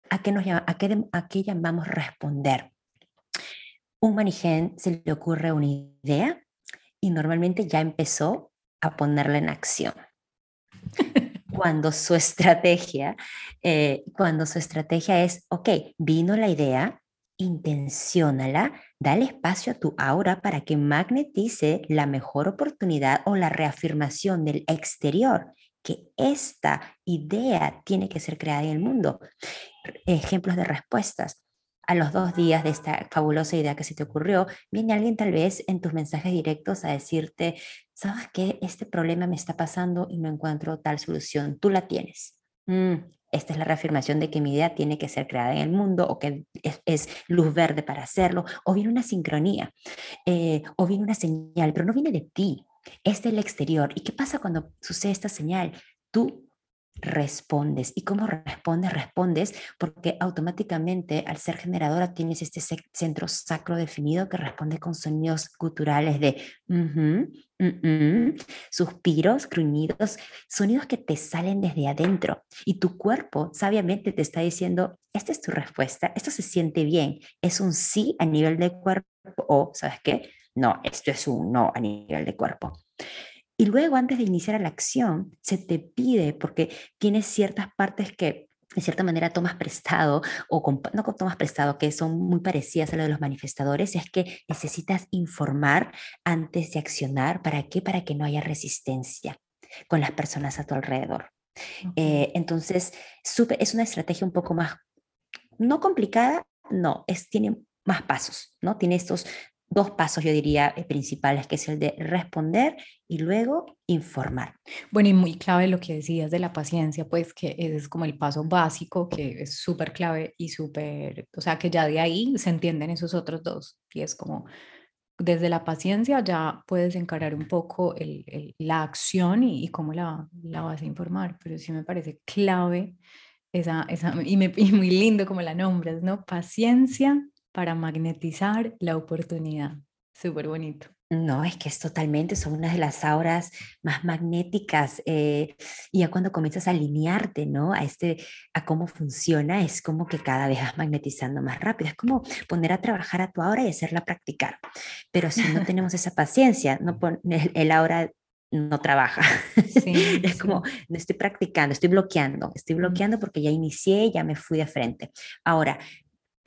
¿A qué, nos llama, a qué, a qué llamamos responder? Un manigen se le ocurre una idea y normalmente ya empezó a ponerla en acción. Cuando su estrategia, eh, cuando su estrategia es, ok, vino la idea, intenciónala, dale espacio a tu aura para que magnetice la mejor oportunidad o la reafirmación del exterior, que esta idea tiene que ser creada en el mundo. Ejemplos de respuestas. A los dos días de esta fabulosa idea que se te ocurrió, viene alguien tal vez en tus mensajes directos a decirte, ¿sabes qué? Este problema me está pasando y no encuentro tal solución. Tú la tienes. Mm, esta es la reafirmación de que mi idea tiene que ser creada en el mundo o que es, luz verde para hacerlo, o viene una sincronía, eh, o viene una señal, pero no viene de ti, es del exterior. ¿Y qué pasa cuando sucede esta señal? Tú respondes. ¿Y cómo respondes? Respondes porque automáticamente al ser generadora tienes este centro sacro definido que responde con sonidos culturales de suspiros, gruñidos, sonidos que te salen desde adentro. Y tu cuerpo sabiamente te está diciendo, esta es tu respuesta, esto se siente bien, es un sí a nivel de cuerpo o, ¿sabes qué? No, esto es un no a nivel de cuerpo. Y luego, antes de iniciar la acción, se te pide, porque tienes ciertas partes que de cierta manera tomas prestado o no tomas prestado, que son muy parecidas a lo de los manifestadores, es que necesitas informar antes de accionar. ¿Para qué? Para que no haya resistencia con las personas a tu alrededor. Eh, entonces, es una estrategia un poco más, no complicada, no, es, tiene más pasos, ¿no? Tiene estos dos pasos, yo diría, eh, principales, que es el de responder y luego informar. Bueno, y muy clave lo que decías de la paciencia, pues que es como el paso básico, que es súper clave y súper, o sea, que ya de ahí se entienden esos otros dos. Y es como, desde la paciencia ya puedes encarar un poco el, la acción y, cómo la, la, vas a informar, pero sí me parece clave esa, esa y, y muy lindo como la nombras, ¿no? Paciencia, para magnetizar la oportunidad. Súper bonito. No, es que es totalmente, son una de las auras más magnéticas eh, y ya cuando comienzas a alinearte, ¿no? A, este, a cómo funciona, es como que cada vez vas magnetizando más rápido. Es como poner a trabajar a tu aura y hacerla practicar. Pero si no [LAUGHS] tenemos esa paciencia, no el, el aura no trabaja. [LAUGHS] es como, no estoy practicando, estoy bloqueando, estoy bloqueando porque ya inicié, ya me fui de frente. Ahora,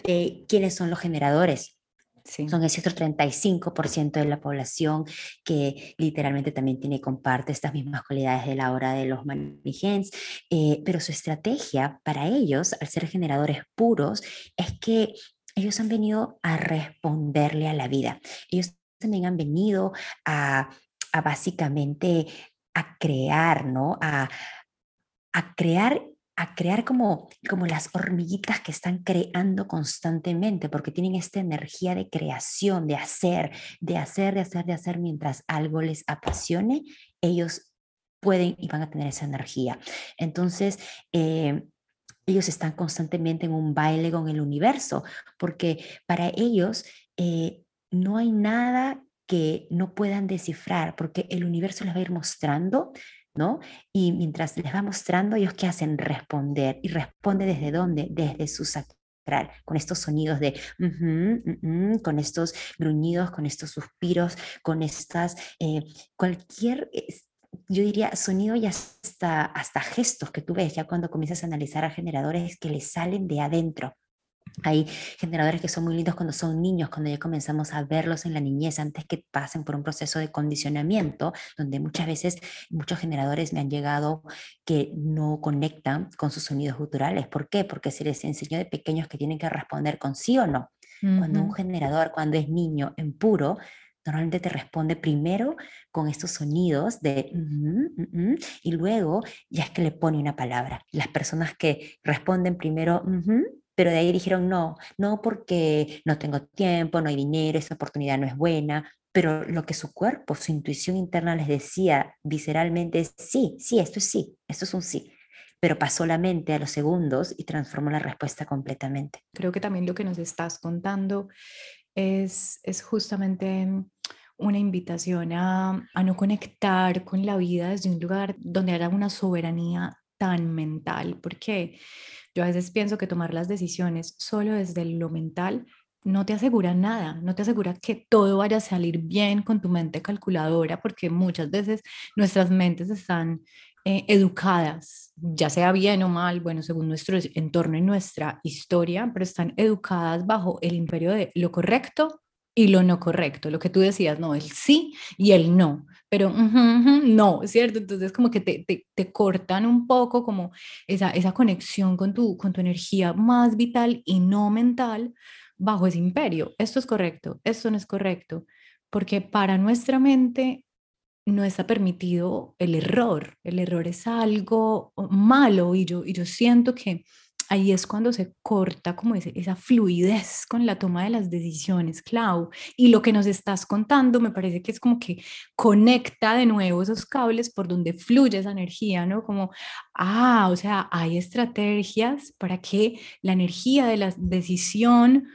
eh, quiénes son los generadores. Son ese otro 35% de la población que literalmente también tiene comparte estas mismas cualidades de la hora de los manigens, eh, pero su estrategia para ellos, al ser generadores puros, es que ellos han venido a responderle a la vida. Ellos también han venido a, a básicamente a crear, ¿no? A, a crear a crear como, como las hormiguitas que están creando constantemente, porque tienen esta energía de creación, de hacer, de hacer, de hacer, de hacer, mientras algo les apasione, ellos pueden y van a tener esa energía. Entonces, eh, ellos están constantemente en un baile con el universo, porque para ellos eh, no hay nada que no puedan descifrar, porque el universo les va a ir mostrando ¿no? Y mientras les va mostrando, ellos qué hacen? Responder. ¿Y responde desde dónde? Desde su sacral, con estos sonidos de, con estos gruñidos, con estos suspiros, con estas, eh, cualquier... yo diría sonido y hasta, hasta gestos que tú ves ya cuando comienzas a analizar a generadores que les salen de adentro, hay generadores que son muy lindos cuando son niños, cuando ya comenzamos a verlos en la niñez antes que pasen por un proceso de condicionamiento, donde muchas veces muchos generadores me han llegado que no conectan con sus sonidos guturales. ¿Por qué? Porque se les enseñó de pequeños que tienen que responder con sí o no. Cuando un generador, cuando es niño en puro, normalmente te responde primero con estos sonidos de y luego ya es que le pone una palabra. Las personas que responden primero pero de ahí dijeron no, no porque no tengo tiempo, no hay dinero, esa oportunidad no es buena, pero lo que su cuerpo, su intuición interna les decía visceralmente es sí, sí, esto es sí, esto es un sí. Pero pasó la mente a los segundos y transformó la respuesta completamente. Creo que también lo que nos estás contando es, es justamente una invitación a, a no conectar con la vida desde un lugar donde haya una soberanía tan mental, porque yo a veces pienso que tomar las decisiones solo desde lo mental no te asegura nada, no te asegura que todo vaya a salir bien con tu mente calculadora, porque muchas veces nuestras mentes están eh, educadas, ya sea bien o mal, bueno, según nuestro entorno y nuestra historia, pero están educadas bajo el imperio de lo correcto y lo no correcto, lo que tú decías, no, el sí y el no, pero no, ¿cierto? Entonces como que te, te, te, cortan un poco como esa, esa conexión con tu, con tu energía más vital y no mental bajo ese imperio. Esto es correcto, esto no es correcto, porque para nuestra mente no está permitido el error. El error es algo malo y yo, y yo siento que ahí es cuando se corta como esa fluidez con la toma de las decisiones, Clau. Y lo que nos estás contando me parece que es como que conecta de nuevo esos cables por donde fluye esa energía, ¿no? Como, ah, o sea, hay estrategias para que la energía de la decisión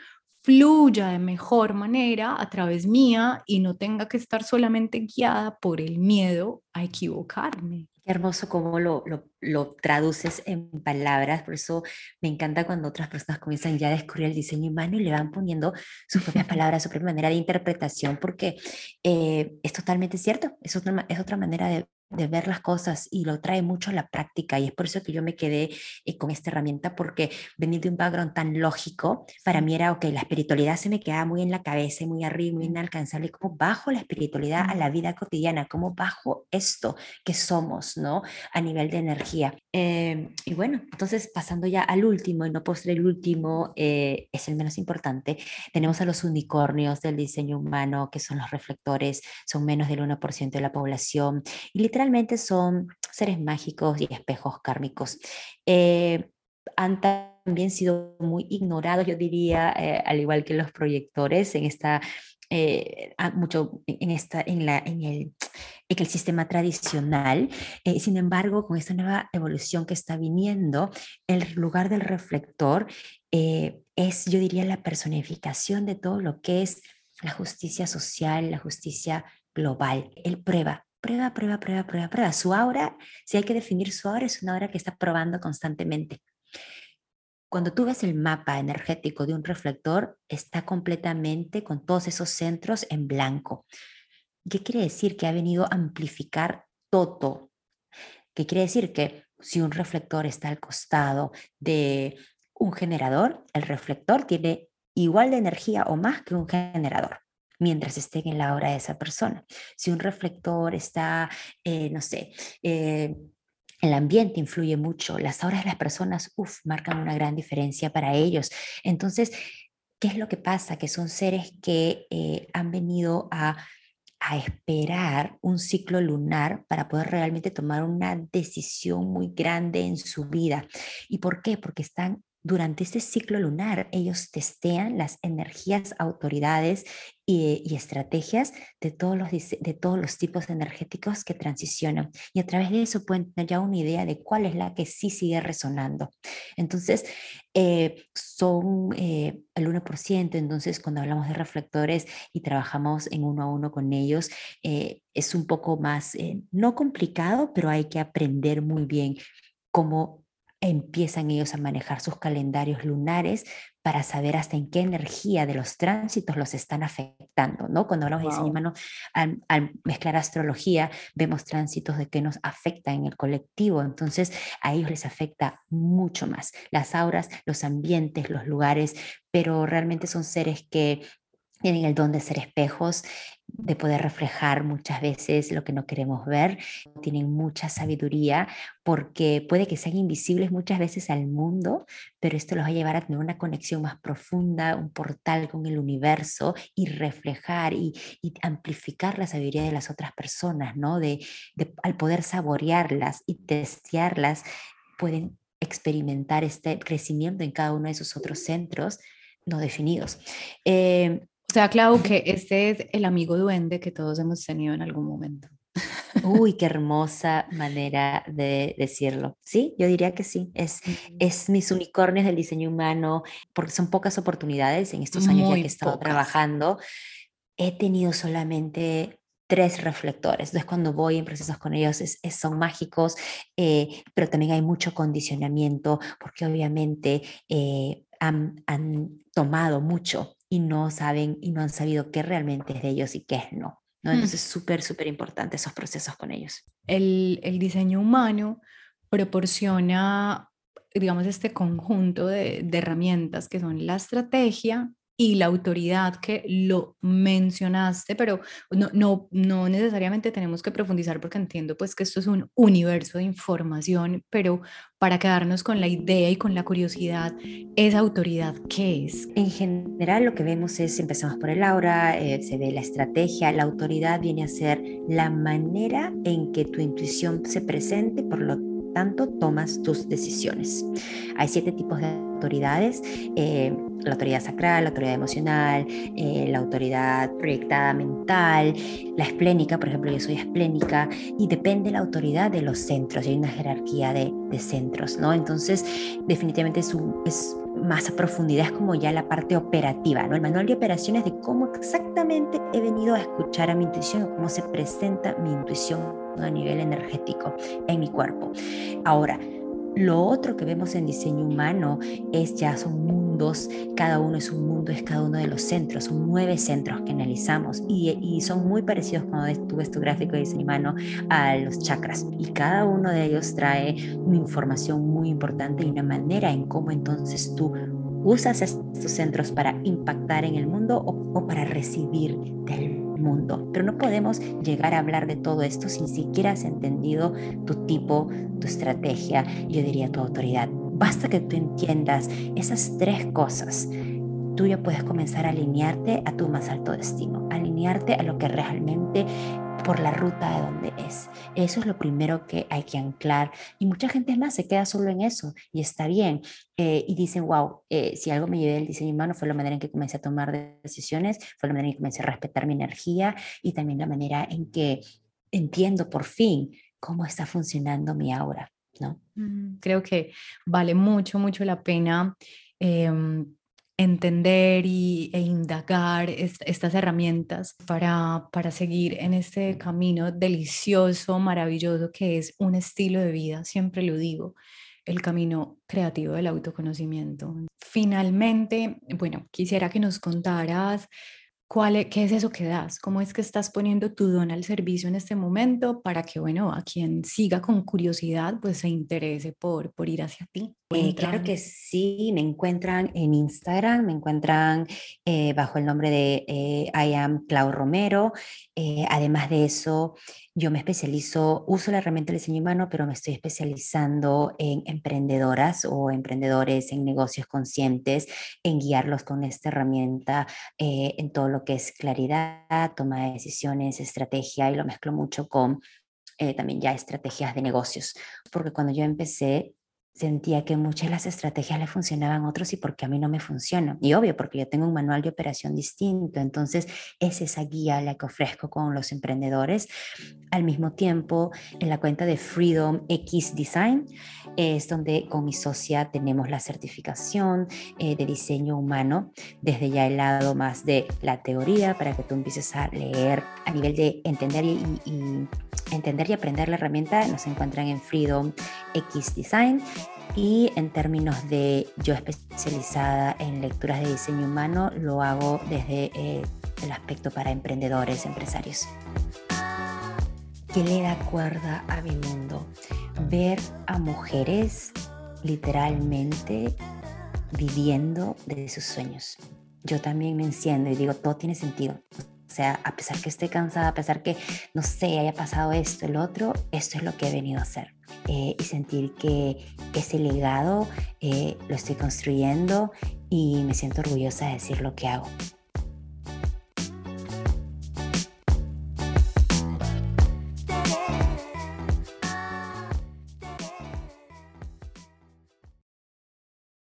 fluya de mejor manera a través mía y no tenga que estar solamente guiada por el miedo a equivocarme. Qué hermoso cómo lo, lo, lo, traduces en palabras, por eso me encanta cuando otras personas comienzan ya a descubrir el diseño humano y le van poniendo sus propias palabras, su propia manera de interpretación, porque eh, es totalmente cierto, es otra, es otra manera de, de ver las cosas y lo trae mucho a la práctica y es por eso que yo me quedé eh, con esta herramienta porque venir de un background tan lógico, para mí era, ok, la espiritualidad se me quedaba muy en la cabeza, muy arriba, muy inalcanzable, como bajo la espiritualidad a la vida cotidiana, como bajo esto que somos, ¿no? A nivel de energía. Em, y bueno, entonces pasando ya al último, y no por ser el último, eh, es el menos importante, tenemos a los unicornios del diseño humano, que son los reflectores, son menos del 1% de la población y literalmente Realmente son seres mágicos y espejos kármicos. Eh, han también sido muy ignorados, yo diría, eh, al igual que los proyectores en esta eh, mucho en, esta, en, la, en, el, en el sistema tradicional. sin embargo, con esta nueva evolución que está viniendo, el lugar del reflector es, yo diría, la personificación de todo lo que es la justicia social, la justicia global. Él prueba, prueba, prueba, prueba, prueba, prueba. Su aura, si hay que definir su aura, es una aura que está probando constantemente. Cuando tú ves el mapa energético de un reflector, está completamente con todos esos centros en blanco. ¿Qué quiere decir? Que ha venido a amplificar todo. ¿Qué quiere decir? Que si un reflector está al costado de un generador, el reflector tiene igual de energía o más que un generador mientras estén en la hora de esa persona. Si un reflector está, eh, no sé, eh, el ambiente influye mucho, las horas de las personas, uff, marcan una gran diferencia para ellos. Entonces, ¿qué es lo que pasa? Que son seres que eh, han venido a a esperar un ciclo lunar para poder realmente tomar una decisión muy grande en su vida. ¿Y por qué? Porque están durante este ciclo lunar, ellos testean las energías, autoridades y, estrategias de todos, los, de todos los tipos energéticos que transicionan. Y a través de eso pueden tener ya una idea de cuál es la que sí sigue resonando. Entonces, eh, son eh, el 1%. Entonces, cuando hablamos de reflectores y trabajamos en uno a uno con ellos, eh, es un poco más, no complicado, pero hay que aprender muy bien cómo empiezan ellos a manejar sus calendarios lunares para saber hasta en qué energía de los tránsitos los están afectando, ¿no? Cuando hablamos de diseño humano, al, mezclar astrología, vemos tránsitos de que nos afecta en el colectivo, entonces a ellos les afecta mucho más las auras, los ambientes, los lugares, pero realmente son seres que tienen el don de ser espejos, de poder reflejar muchas veces lo que no queremos ver, tienen mucha sabiduría porque puede que sean invisibles muchas veces al mundo, pero esto los va a llevar a tener una conexión más profunda, un portal con el universo y reflejar y, amplificar la sabiduría de las otras personas, ¿no? De, al poder saborearlas y testearlas, pueden experimentar este crecimiento en cada uno de esos otros centros no definidos. Eh, o sea, Clau, que este es el amigo duende que todos hemos tenido en algún momento. Uy, qué hermosa manera de decirlo. Sí, yo diría que sí. Es, es mis unicornios del diseño humano, porque son pocas oportunidades en estos años ya que he estado trabajando. He tenido solamente tres reflectores. Entonces, cuando voy en procesos con ellos, es, son mágicos, eh, pero también hay mucho condicionamiento, porque obviamente eh, han, han tomado mucho y no saben y no han sabido qué realmente es de ellos y qué es no. ¿no? Hmm. Entonces, súper, súper importante esos procesos con ellos. El, el diseño humano proporciona, digamos, este conjunto de, de herramientas que son la estrategia, y la autoridad que lo mencionaste, pero no, no, no necesariamente tenemos que profundizar porque entiendo pues que esto es un universo de información, pero para quedarnos con la idea y con la curiosidad, ¿esa autoridad qué es? En general lo que vemos es, empezamos por el aura, eh, se ve la estrategia, la autoridad viene a ser la manera en que tu intuición se presente, por lo tanto tomas tus decisiones. Hay siete tipos de autoridades. Eh, la autoridad sacral, la autoridad emocional, eh, la autoridad proyectada mental, la esplénica, por ejemplo, yo soy esplénica, y depende la autoridad de los centros, hay una jerarquía de, centros, ¿no? Entonces, definitivamente es, es más a profundidad, es como ya la parte operativa, ¿no? El manual de operaciones de cómo exactamente he venido a escuchar a mi intuición, cómo se presenta mi intuición a nivel energético en mi cuerpo. Ahora, lo otro que vemos en diseño humano es ya son mundos, cada uno es un mundo, es cada uno de los centros, son nueve centros que analizamos y, son muy parecidos cuando tú ves tu gráfico de diseño humano a los chakras. Y cada uno de ellos trae una información muy importante y una manera en cómo entonces tú usas estos centros para impactar en el mundo o, o para recibir del mundo. Pero no podemos llegar a hablar de todo esto sin siquiera has entendido tu tipo, tu estrategia, yo diría tu autoridad. Basta que tú entiendas esas tres cosas. Tú ya puedes comenzar a alinearte a tu más alto destino, alinearte a lo que realmente por la ruta de donde es. Eso es lo primero que hay que anclar. Y mucha gente más se queda solo en eso y está bien. Eh, y dicen, wow, eh, si algo me llevé del diseño humano fue la manera en que comencé a tomar decisiones, fue la manera en que comencé a respetar mi energía y también la manera en que entiendo por fin cómo está funcionando mi aura. ¿no? Mm, creo que vale mucho, mucho la pena. Em, entender y, e indagar estas herramientas para, para seguir en este camino delicioso, maravilloso que es un estilo de vida, siempre lo digo, el camino creativo del autoconocimiento. Finalmente, bueno, quisiera que nos contaras e, ¿Qué es eso que das? ¿Cómo es que estás poniendo tu don al servicio en este momento para que, bueno, a quien siga con curiosidad, pues se interese por, por ir hacia ti? Eh, claro que sí, me encuentran en Instagram, me encuentran eh, bajo el nombre de eh, I am Clau Romero. además de eso, yo me especializo, uso la herramienta del diseño humano, pero me estoy especializando en emprendedoras o emprendedores en negocios conscientes, en guiarlos con esta herramienta en todo lo que es claridad, toma de decisiones, estrategia, y lo mezclo mucho con también ya estrategias de negocios, porque cuando yo empecé sentía que muchas de las estrategias le funcionaban a otros y porque a mí no me funciona. Y obvio, porque yo tengo un manual de operación distinto. Entonces, es esa guía la que ofrezco con los emprendedores. Al mismo tiempo, en la cuenta de Freedom X Design, es donde con mi socia tenemos la certificación eh, de diseño humano, desde ya el lado más de la teoría, para que tú empieces a leer a nivel de entender y, y entender y aprender la herramienta. Nos encuentran en Freedom X Design y en términos de yo especializada en lecturas de diseño humano, lo hago desde eh, el aspecto para emprendedores, empresarios. ¿Qué le da cuerda a mi mundo? Ver a mujeres literalmente viviendo de sus sueños. Yo también me enciendo y digo, todo tiene sentido. O sea, a pesar que esté cansada, a pesar que, no sé, haya pasado esto, el otro, esto es lo que he venido a hacer. Eh, y sentir que ese legado eh, lo estoy construyendo y me siento orgullosa de decir lo que hago.